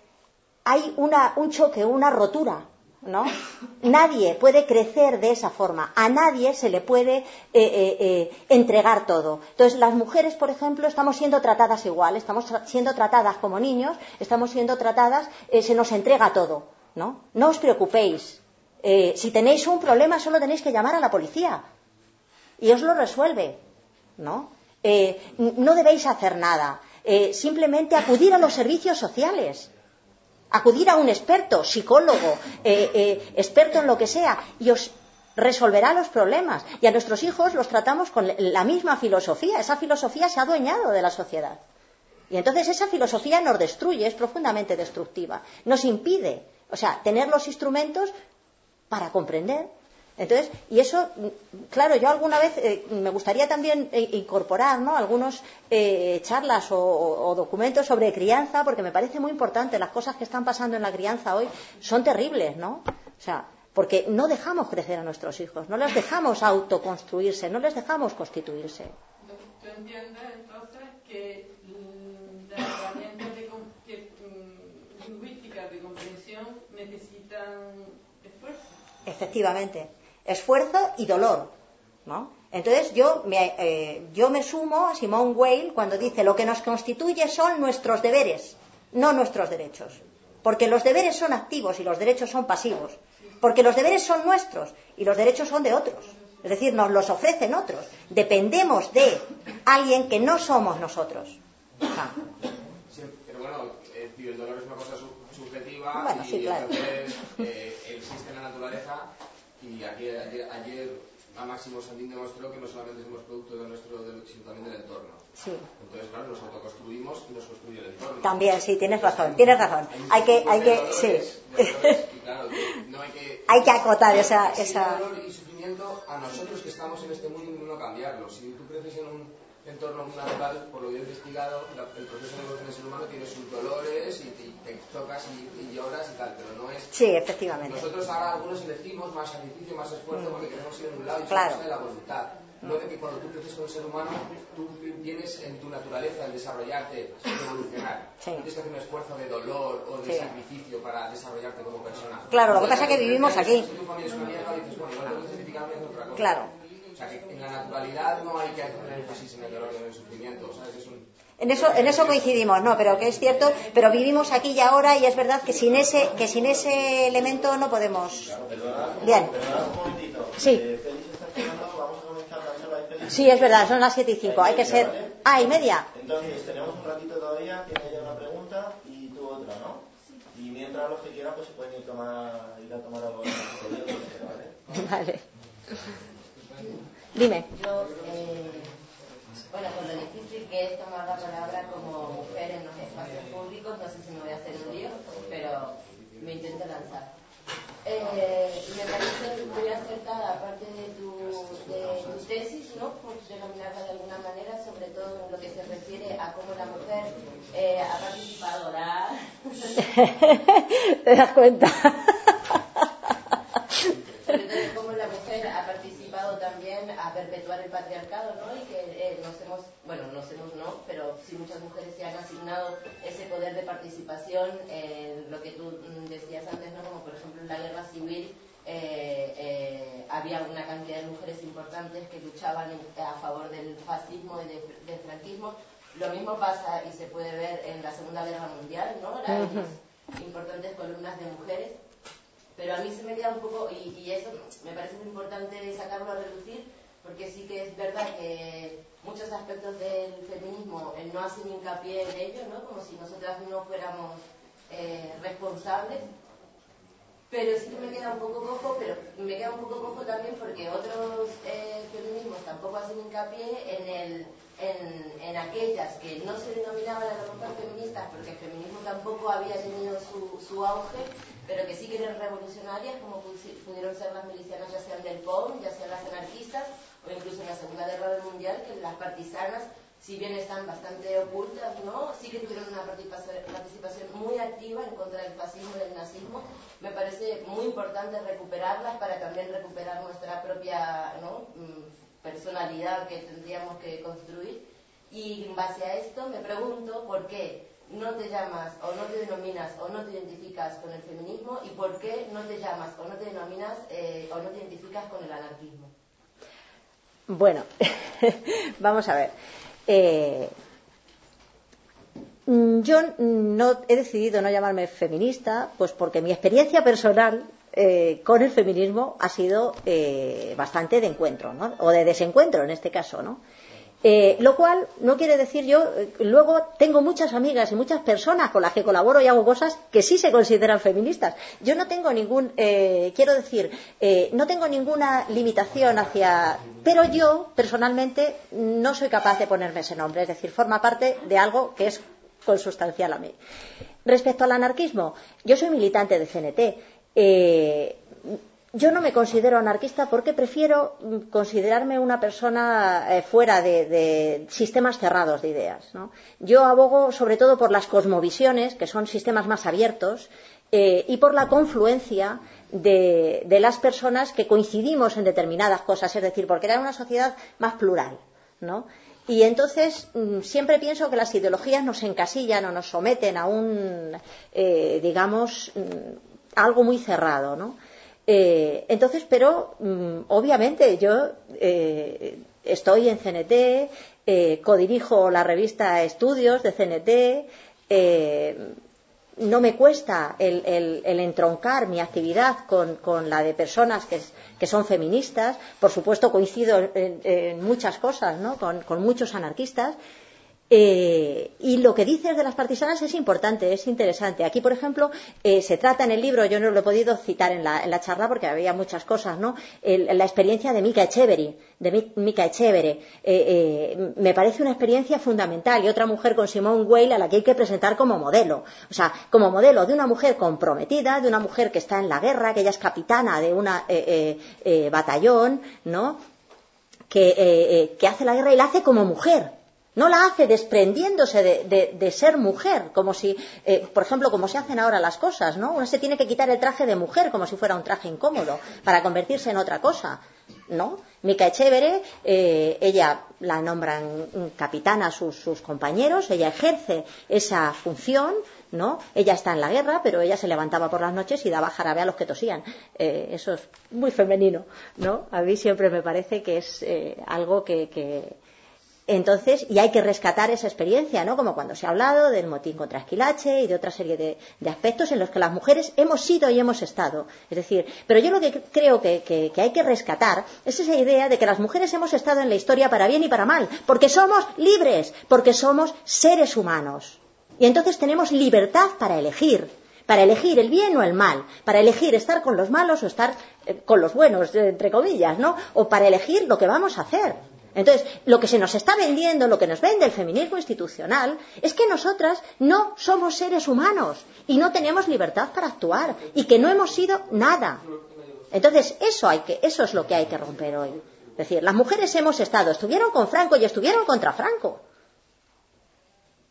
hay un choque, una rotura, ¿no? [LAUGHS] Nadie puede crecer de esa forma. A nadie se le puede eh, eh, eh, entregar todo. Entonces, las mujeres, por ejemplo, estamos siendo tratadas igual. Estamos siendo tratadas como niños, estamos siendo tratadas, se nos entrega todo, ¿no? No os preocupéis. si tenéis un problema, solo tenéis que llamar a la policía y os lo resuelve, ¿no? Eh, no debéis hacer nada, eh, simplemente acudir a los servicios sociales, acudir a un experto, psicólogo, eh, experto en lo que sea, y os resolverá los problemas. Y a nuestros hijos los tratamos con la misma filosofía. Esa filosofía se ha adueñado de la sociedad. Y entonces esa filosofía nos destruye, es profundamente destructiva. Nos impide, o sea, tener los instrumentos para comprender. Entonces, y eso, claro, yo alguna vez eh, me gustaría también eh, incorporar ¿no? algunos eh, charlas o, o, documentos sobre crianza, porque me parece muy importante. Las cosas que están pasando en la crianza hoy son terribles, ¿no? O sea, porque no dejamos crecer a nuestros hijos, no les dejamos autoconstruirse, no les dejamos constituirse. ¿Tú entiendes entonces que mm, las herramientas de, que, mm, lingüísticas de comprensión necesitan esfuerzo? Efectivamente, esfuerzo y dolor, ¿no? Entonces yo me, eh, yo me sumo a Simone Weil cuando dice lo que nos constituye son nuestros deberes, no nuestros derechos. Porque los deberes son activos y los derechos son pasivos. Porque los deberes son nuestros y los derechos son de otros. Es decir, nos los ofrecen otros. Dependemos de alguien que no somos nosotros. Ah. Sí, pero bueno, eh, el dolor es una cosa subjetiva bueno, y sí, claro. entonces eh, existe en la naturaleza y ayer, ayer, ayer a Máximo Sandín demostró que no solamente somos producto de nuestro, del, sino también del entorno. Sí. Entonces, claro, nos autoconstruimos y nos construye el entorno. También, sí, tienes razón, tienes razón. Hay que, hay que, sí. Claro, no hay que, hay que acotar esa, esa... dolor y sufrimiento a nosotros que estamos en este mundo no cambiarlo. Si tú creces en un entorno natural, por lo que he investigado, la, el proceso de evolución del ser humano tiene sus dolores y, y te tocas y, y, lloras y tal, pero no es... Sí, efectivamente. Nosotros ahora algunos elegimos más sacrificio, más esfuerzo, mm. porque queremos ir en un lado y claro. de la voluntad. No de que cuando tú creces con el ser humano, tú tienes en tu naturaleza el desarrollarte, evolucionar. Sí. No tienes que hacer un esfuerzo de dolor o de sí. sacrificio para desarrollarte como persona. Claro, lo que pasa es que vivimos aquí. Certificarme de otra cosa. Claro. O sea, que en la naturalidad no hay que hacer énfasis en el dolor y en el sufrimiento, ¿sabes? Es un... En eso, en eso coincidimos, no, pero que es cierto, pero vivimos aquí y ahora y es verdad que sin ese, que sin ese elemento no podemos. Bien. Sí. Sí, es verdad, son las 7 y 5, hay que ser. Ah, y media. Entonces, tenemos un ratito todavía, tiene ella una pregunta y tú otra, ¿no? Y mientras los que quieran, pues se pueden ir, tomar, ir a tomar algo. [LAUGHS] ¿vale? Vale. Dime. Yo, eh, bueno, con lo difícil que es tomar la palabra como mujer en los espacios públicos, no sé si me voy a hacer un lío, pero me intento lanzar. Eh, me parece muy acertada, aparte de tu, de tu tesis, ¿no? por denominarla de alguna manera, sobre todo en lo que se refiere a cómo la mujer eh, ha participado. [LAUGHS] ¿Te das cuenta? sobre todo cómo la mujer ha participado también a perpetuar el patriarcado, ¿no? Y que eh, nos hemos, bueno, nos hemos no, pero sí muchas mujeres se han asignado ese poder de participación lo que tú decías antes, ¿no? Como por ejemplo en la guerra civil eh, eh, había una cantidad de mujeres importantes que luchaban a favor del fascismo y de, del franquismo. Lo mismo pasa y se puede ver en la Segunda Guerra Mundial, ¿no? Las importantes columnas de mujeres pero a mí se me queda un poco, y, eso me parece muy importante sacarlo a reducir, porque sí que es verdad que muchos aspectos del feminismo no hacen hincapié en ello, ¿no? como si nosotras no fuéramos eh, responsables, pero sí que me queda un poco cojo, pero me queda un poco cojo también porque otros eh, feminismos tampoco hacen hincapié en el en, en, aquellas que no se denominaban a lo mejor feministas porque el feminismo tampoco había tenido su, su auge, pero que sí que eran revolucionarias, como pudieron ser las milicianas, ya sean del POM, ya sean las anarquistas, o incluso en la Segunda Guerra Mundial, que las partisanas, si bien están bastante ocultas, ¿no? sí que tuvieron una participación, muy activa en contra del fascismo y del nazismo. Me parece muy importante recuperarlas para también recuperar nuestra propia ¿no? personalidad que tendríamos que construir. Y en base a esto me pregunto por qué no te llamas o no te denominas o no te identificas con el feminismo y por qué no te llamas o no te denominas eh, o no te identificas con el anarquismo. Bueno, [LAUGHS] vamos a ver. Eh, yo no he decidido no llamarme feminista, pues porque mi experiencia personal eh, con el feminismo ha sido eh, bastante de encuentro, ¿no? o de desencuentro en este caso, ¿no? Eh, lo cual no quiere decir yo, eh, luego tengo muchas amigas y muchas personas con las que colaboro y hago cosas que sí se consideran feministas. Yo no tengo ningún, eh, quiero decir, no tengo ninguna limitación hacia, pero yo personalmente no soy capaz de ponerme ese nombre, es decir, forma parte de algo que es consustancial a mí. Respecto al anarquismo, yo soy militante de CNT. Yo no me considero anarquista porque prefiero mm, considerarme una persona eh, fuera de, sistemas cerrados de ideas. Yo abogo sobre todo por las cosmovisiones, que son sistemas más abiertos, eh, y por la confluencia de, las personas que coincidimos en determinadas cosas, es decir, porque era una sociedad más plural. Y entonces mm, siempre pienso que las ideologías nos encasillan o nos someten a un, eh, digamos, mm, algo muy cerrado, ¿no? Eh, entonces, pero mm, obviamente yo eh, estoy en CNT, eh, codirijo la revista Estudios de CNT, no me cuesta el, entroncar mi actividad con, la de personas que, son feministas. Por supuesto, coincido en, muchas cosas ¿no? con, muchos anarquistas, eh, y lo que dices de las partisanas es importante, es interesante. Aquí, por ejemplo, eh, se trata en el libro, yo no lo he podido citar en la, charla porque había muchas cosas, ¿no? la experiencia de Mika Echeverry, de Echevere. Eh, me parece una experiencia fundamental y otra mujer con Simone Weil a la que hay que presentar como modelo. O sea, como modelo de una mujer comprometida, de una mujer que está en la guerra, que ella es capitana de un batallón, ¿no? Que, que hace la guerra y la hace como mujer no la hace desprendiéndose de, ser mujer, como si, eh, por ejemplo, como se hacen ahora las cosas, ¿no? Uno se tiene que quitar el traje de mujer como si fuera un traje incómodo para convertirse en otra cosa, ¿no? Mica Echevere, eh, ella la nombran capitana sus, sus compañeros, ella ejerce esa función, ¿no? Ella está en la guerra, pero ella se levantaba por las noches y daba jarabe a los que tosían. Eh, eso es muy femenino, ¿no? A mí siempre me parece que es algo que, entonces, y hay que rescatar esa experiencia, ¿no? Como cuando se ha hablado del motín contra Esquilache y de otra serie de, aspectos en los que las mujeres hemos sido y hemos estado. Es decir, pero yo lo que creo que, hay que rescatar es esa idea de que las mujeres hemos estado en la historia para bien y para mal, porque somos libres, porque somos seres humanos. Y entonces tenemos libertad para elegir, para elegir el bien o el mal, para elegir estar con los malos o estar eh, con los buenos, entre comillas, ¿no? O para elegir lo que vamos a hacer. Entonces, lo que se nos está vendiendo, lo que nos vende el feminismo institucional, es que nosotras no somos seres humanos y no tenemos libertad para actuar y que no hemos sido nada. Entonces, eso, hay que, eso es lo que hay que romper hoy. Es decir, las mujeres hemos estado, estuvieron con Franco y estuvieron contra Franco.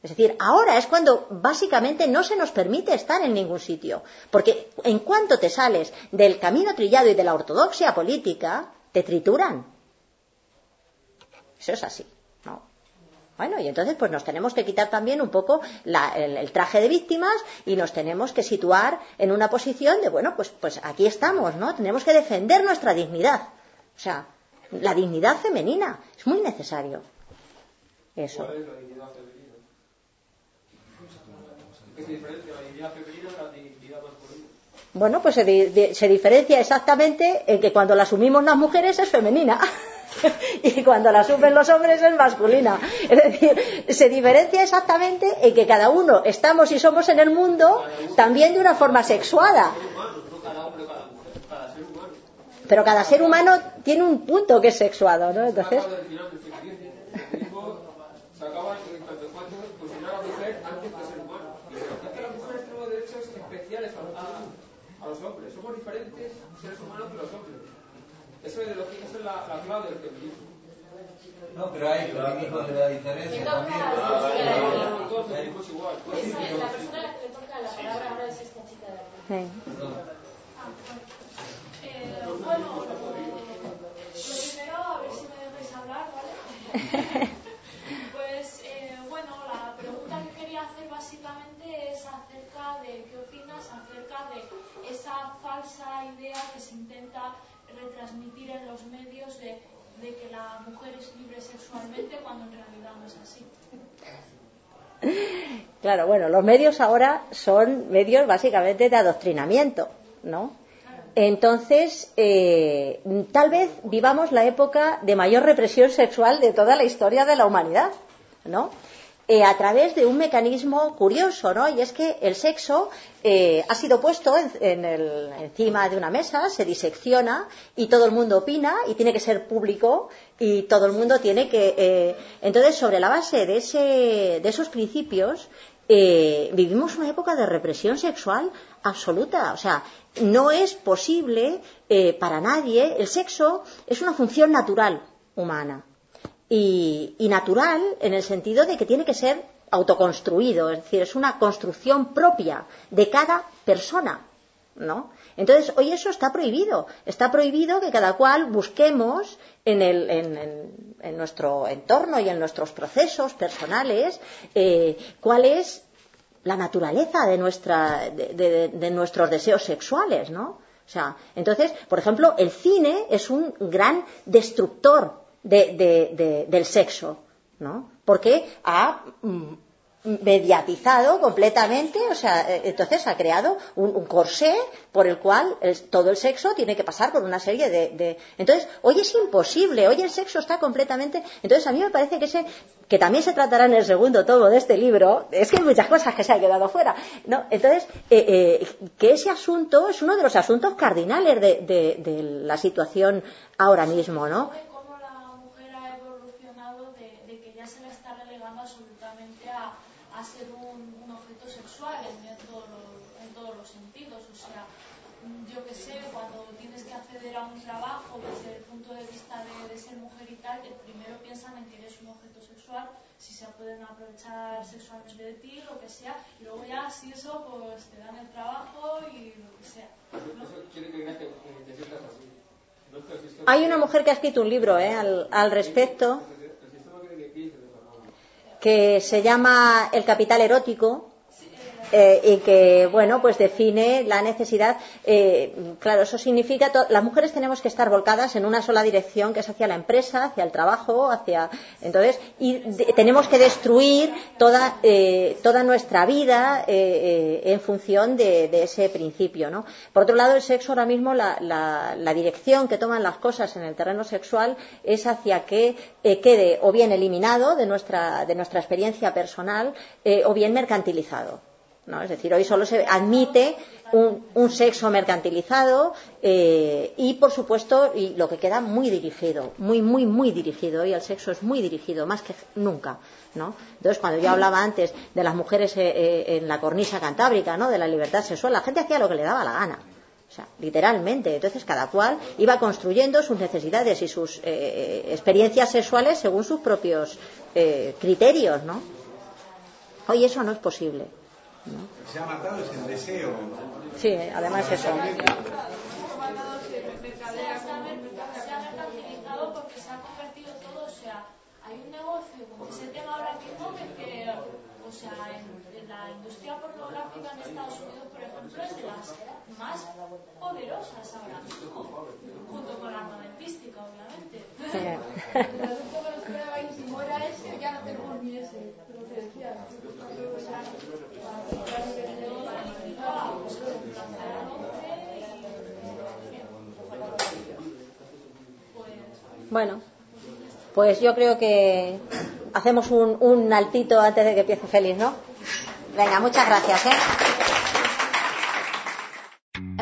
Es decir, ahora es cuando básicamente no se nos permite estar en ningún sitio. Porque en cuanto te sales del camino trillado y de la ortodoxia política, te trituran. Eso es así. ¿no? Bueno, y entonces pues nos tenemos que quitar también un poco el, traje de víctimas y nos tenemos que situar en una posición de, bueno, pues, pues aquí estamos, ¿no? Tenemos que defender nuestra dignidad. O sea, la dignidad femenina es muy necesario. Eso. ¿Cuál es la dignidad femenina? ¿Qué se diferencia la dignidad femenina de la dignidad masculina? Bueno, pues se, se diferencia exactamente en que cuando la asumimos las mujeres es femenina. [LAUGHS] [LAUGHS] y cuando la sufren los hombres es masculina. Es decir, se diferencia exactamente en que cada uno estamos y somos en el mundo también de una forma sexuada. Pero cada ser humano tiene un punto que es sexuado, ¿no? Entonces. hombres. Somos diferentes seres humanos que los hombres. Eso es, lo que, es la, la clave del feminismo. No, pero hay feminismo de la diferencia también. Ah, todos venimos igual. Es la persona a la que le toca la palabra ahora es esta chica de aquí. Sí. Eh, bueno, lo primero, a ver si me dejáis hablar, ¿vale? pues, eh, bueno, la pregunta que quería hacer básicamente es acerca de qué opinas acerca de esa falsa idea que se intenta retransmitir en los medios de, que la mujer es libre sexualmente cuando en realidad no es así. Claro, bueno, los medios ahora son medios básicamente de adoctrinamiento, ¿no? Entonces, eh, tal vez vivamos la época de mayor represión sexual de toda la historia de la humanidad, ¿no? Eh, a través de un mecanismo curioso, ¿no? Y es que el sexo eh, ha sido puesto en, el, encima de una mesa, se disecciona y todo el mundo opina y tiene que ser público y todo el mundo tiene que. Eh, entonces, sobre la base de, ese, de esos principios, eh, vivimos una época de represión sexual absoluta. O sea, no es posible eh, para nadie. El sexo es una función natural humana. Y, natural en el sentido de que tiene que ser autoconstruido, es decir, es una construcción propia de cada persona, ¿no? Entonces, hoy eso está prohibido. Está prohibido que cada cual busquemos en, el, en, en nuestro entorno y en nuestros procesos personales eh, cuál es la naturaleza de, nuestra, de nuestros deseos sexuales, ¿no? O sea, entonces, por ejemplo, el cine es un gran destructor del sexo, ¿no? Porque ha mm, mediatizado completamente, o sea, eh, entonces ha creado un, corsé por el cual el, todo el sexo tiene que pasar por una serie de, de, Entonces, hoy es imposible, hoy el sexo está completamente... Entonces, a mí me parece que ese que también se tratará en el segundo tomo de este libro, es que hay muchas cosas que se han quedado fuera, ¿no? Entonces, eh, eh, que ese asunto es uno de los asuntos cardinales de, de, de la situación ahora mismo, ¿no? ser un, un objeto sexual en, todo lo, en, todos los sentidos. O sea, yo que sé, cuando tienes que acceder a un trabajo desde el punto de vista de, de y tal, primero piensan en que eres un objeto sexual, si se pueden aprovechar sexualmente de ti, lo que sea, y luego ya si eso, pues te dan el trabajo y lo que sea. ¿no? Hay una mujer que ha escrito un libro ¿eh? al, al respecto que se llama El capital erótico, eh, y que, bueno, pues define la necesidad. Eh, claro, eso significa las mujeres tenemos que estar volcadas en una sola dirección, que es hacia la empresa, hacia el trabajo, hacia. Entonces, y tenemos que destruir toda, eh, toda nuestra vida eh, en función de, de, ese principio, ¿no? Por otro lado, el sexo ahora mismo, la, la, la dirección que toman las cosas en el terreno sexual es hacia que quede o bien eliminado de nuestra, de nuestra experiencia personal o bien mercantilizado. Es decir, hoy solo se admite un, sexo mercantilizado eh, y, por supuesto, y lo que queda muy dirigido, muy, muy, muy dirigido. Hoy el sexo es muy dirigido, más que nunca. ¿no? Entonces, cuando yo hablaba antes de las mujeres eh, eh, en la cornisa cantábrica, ¿no? de la libertad sexual, la gente hacía lo que le daba la gana. O sea, literalmente. Entonces, cada cual iba construyendo sus necesidades y sus experiencias sexuales según sus propios criterios, ¿no? Hoy eso no es posible. ¿No? Se ha matado es el deseo. Sí, además eso. Se ha mercantilizado porque se ha convertido todo, o sea, hay un negocio como ese tema ahora mismo que, o sea, en la industria pornográfica en Estados Unidos, por ejemplo, es de las más poderosas ahora mismo, junto con la armamentística, obviamente. Sí. si muera ese, ya no tenemos ni ese, lo que decía. Bueno, pues yo creo que hacemos un, un altito antes de que empiece Félix, ¿no? Venga, muchas gracias, ¿eh?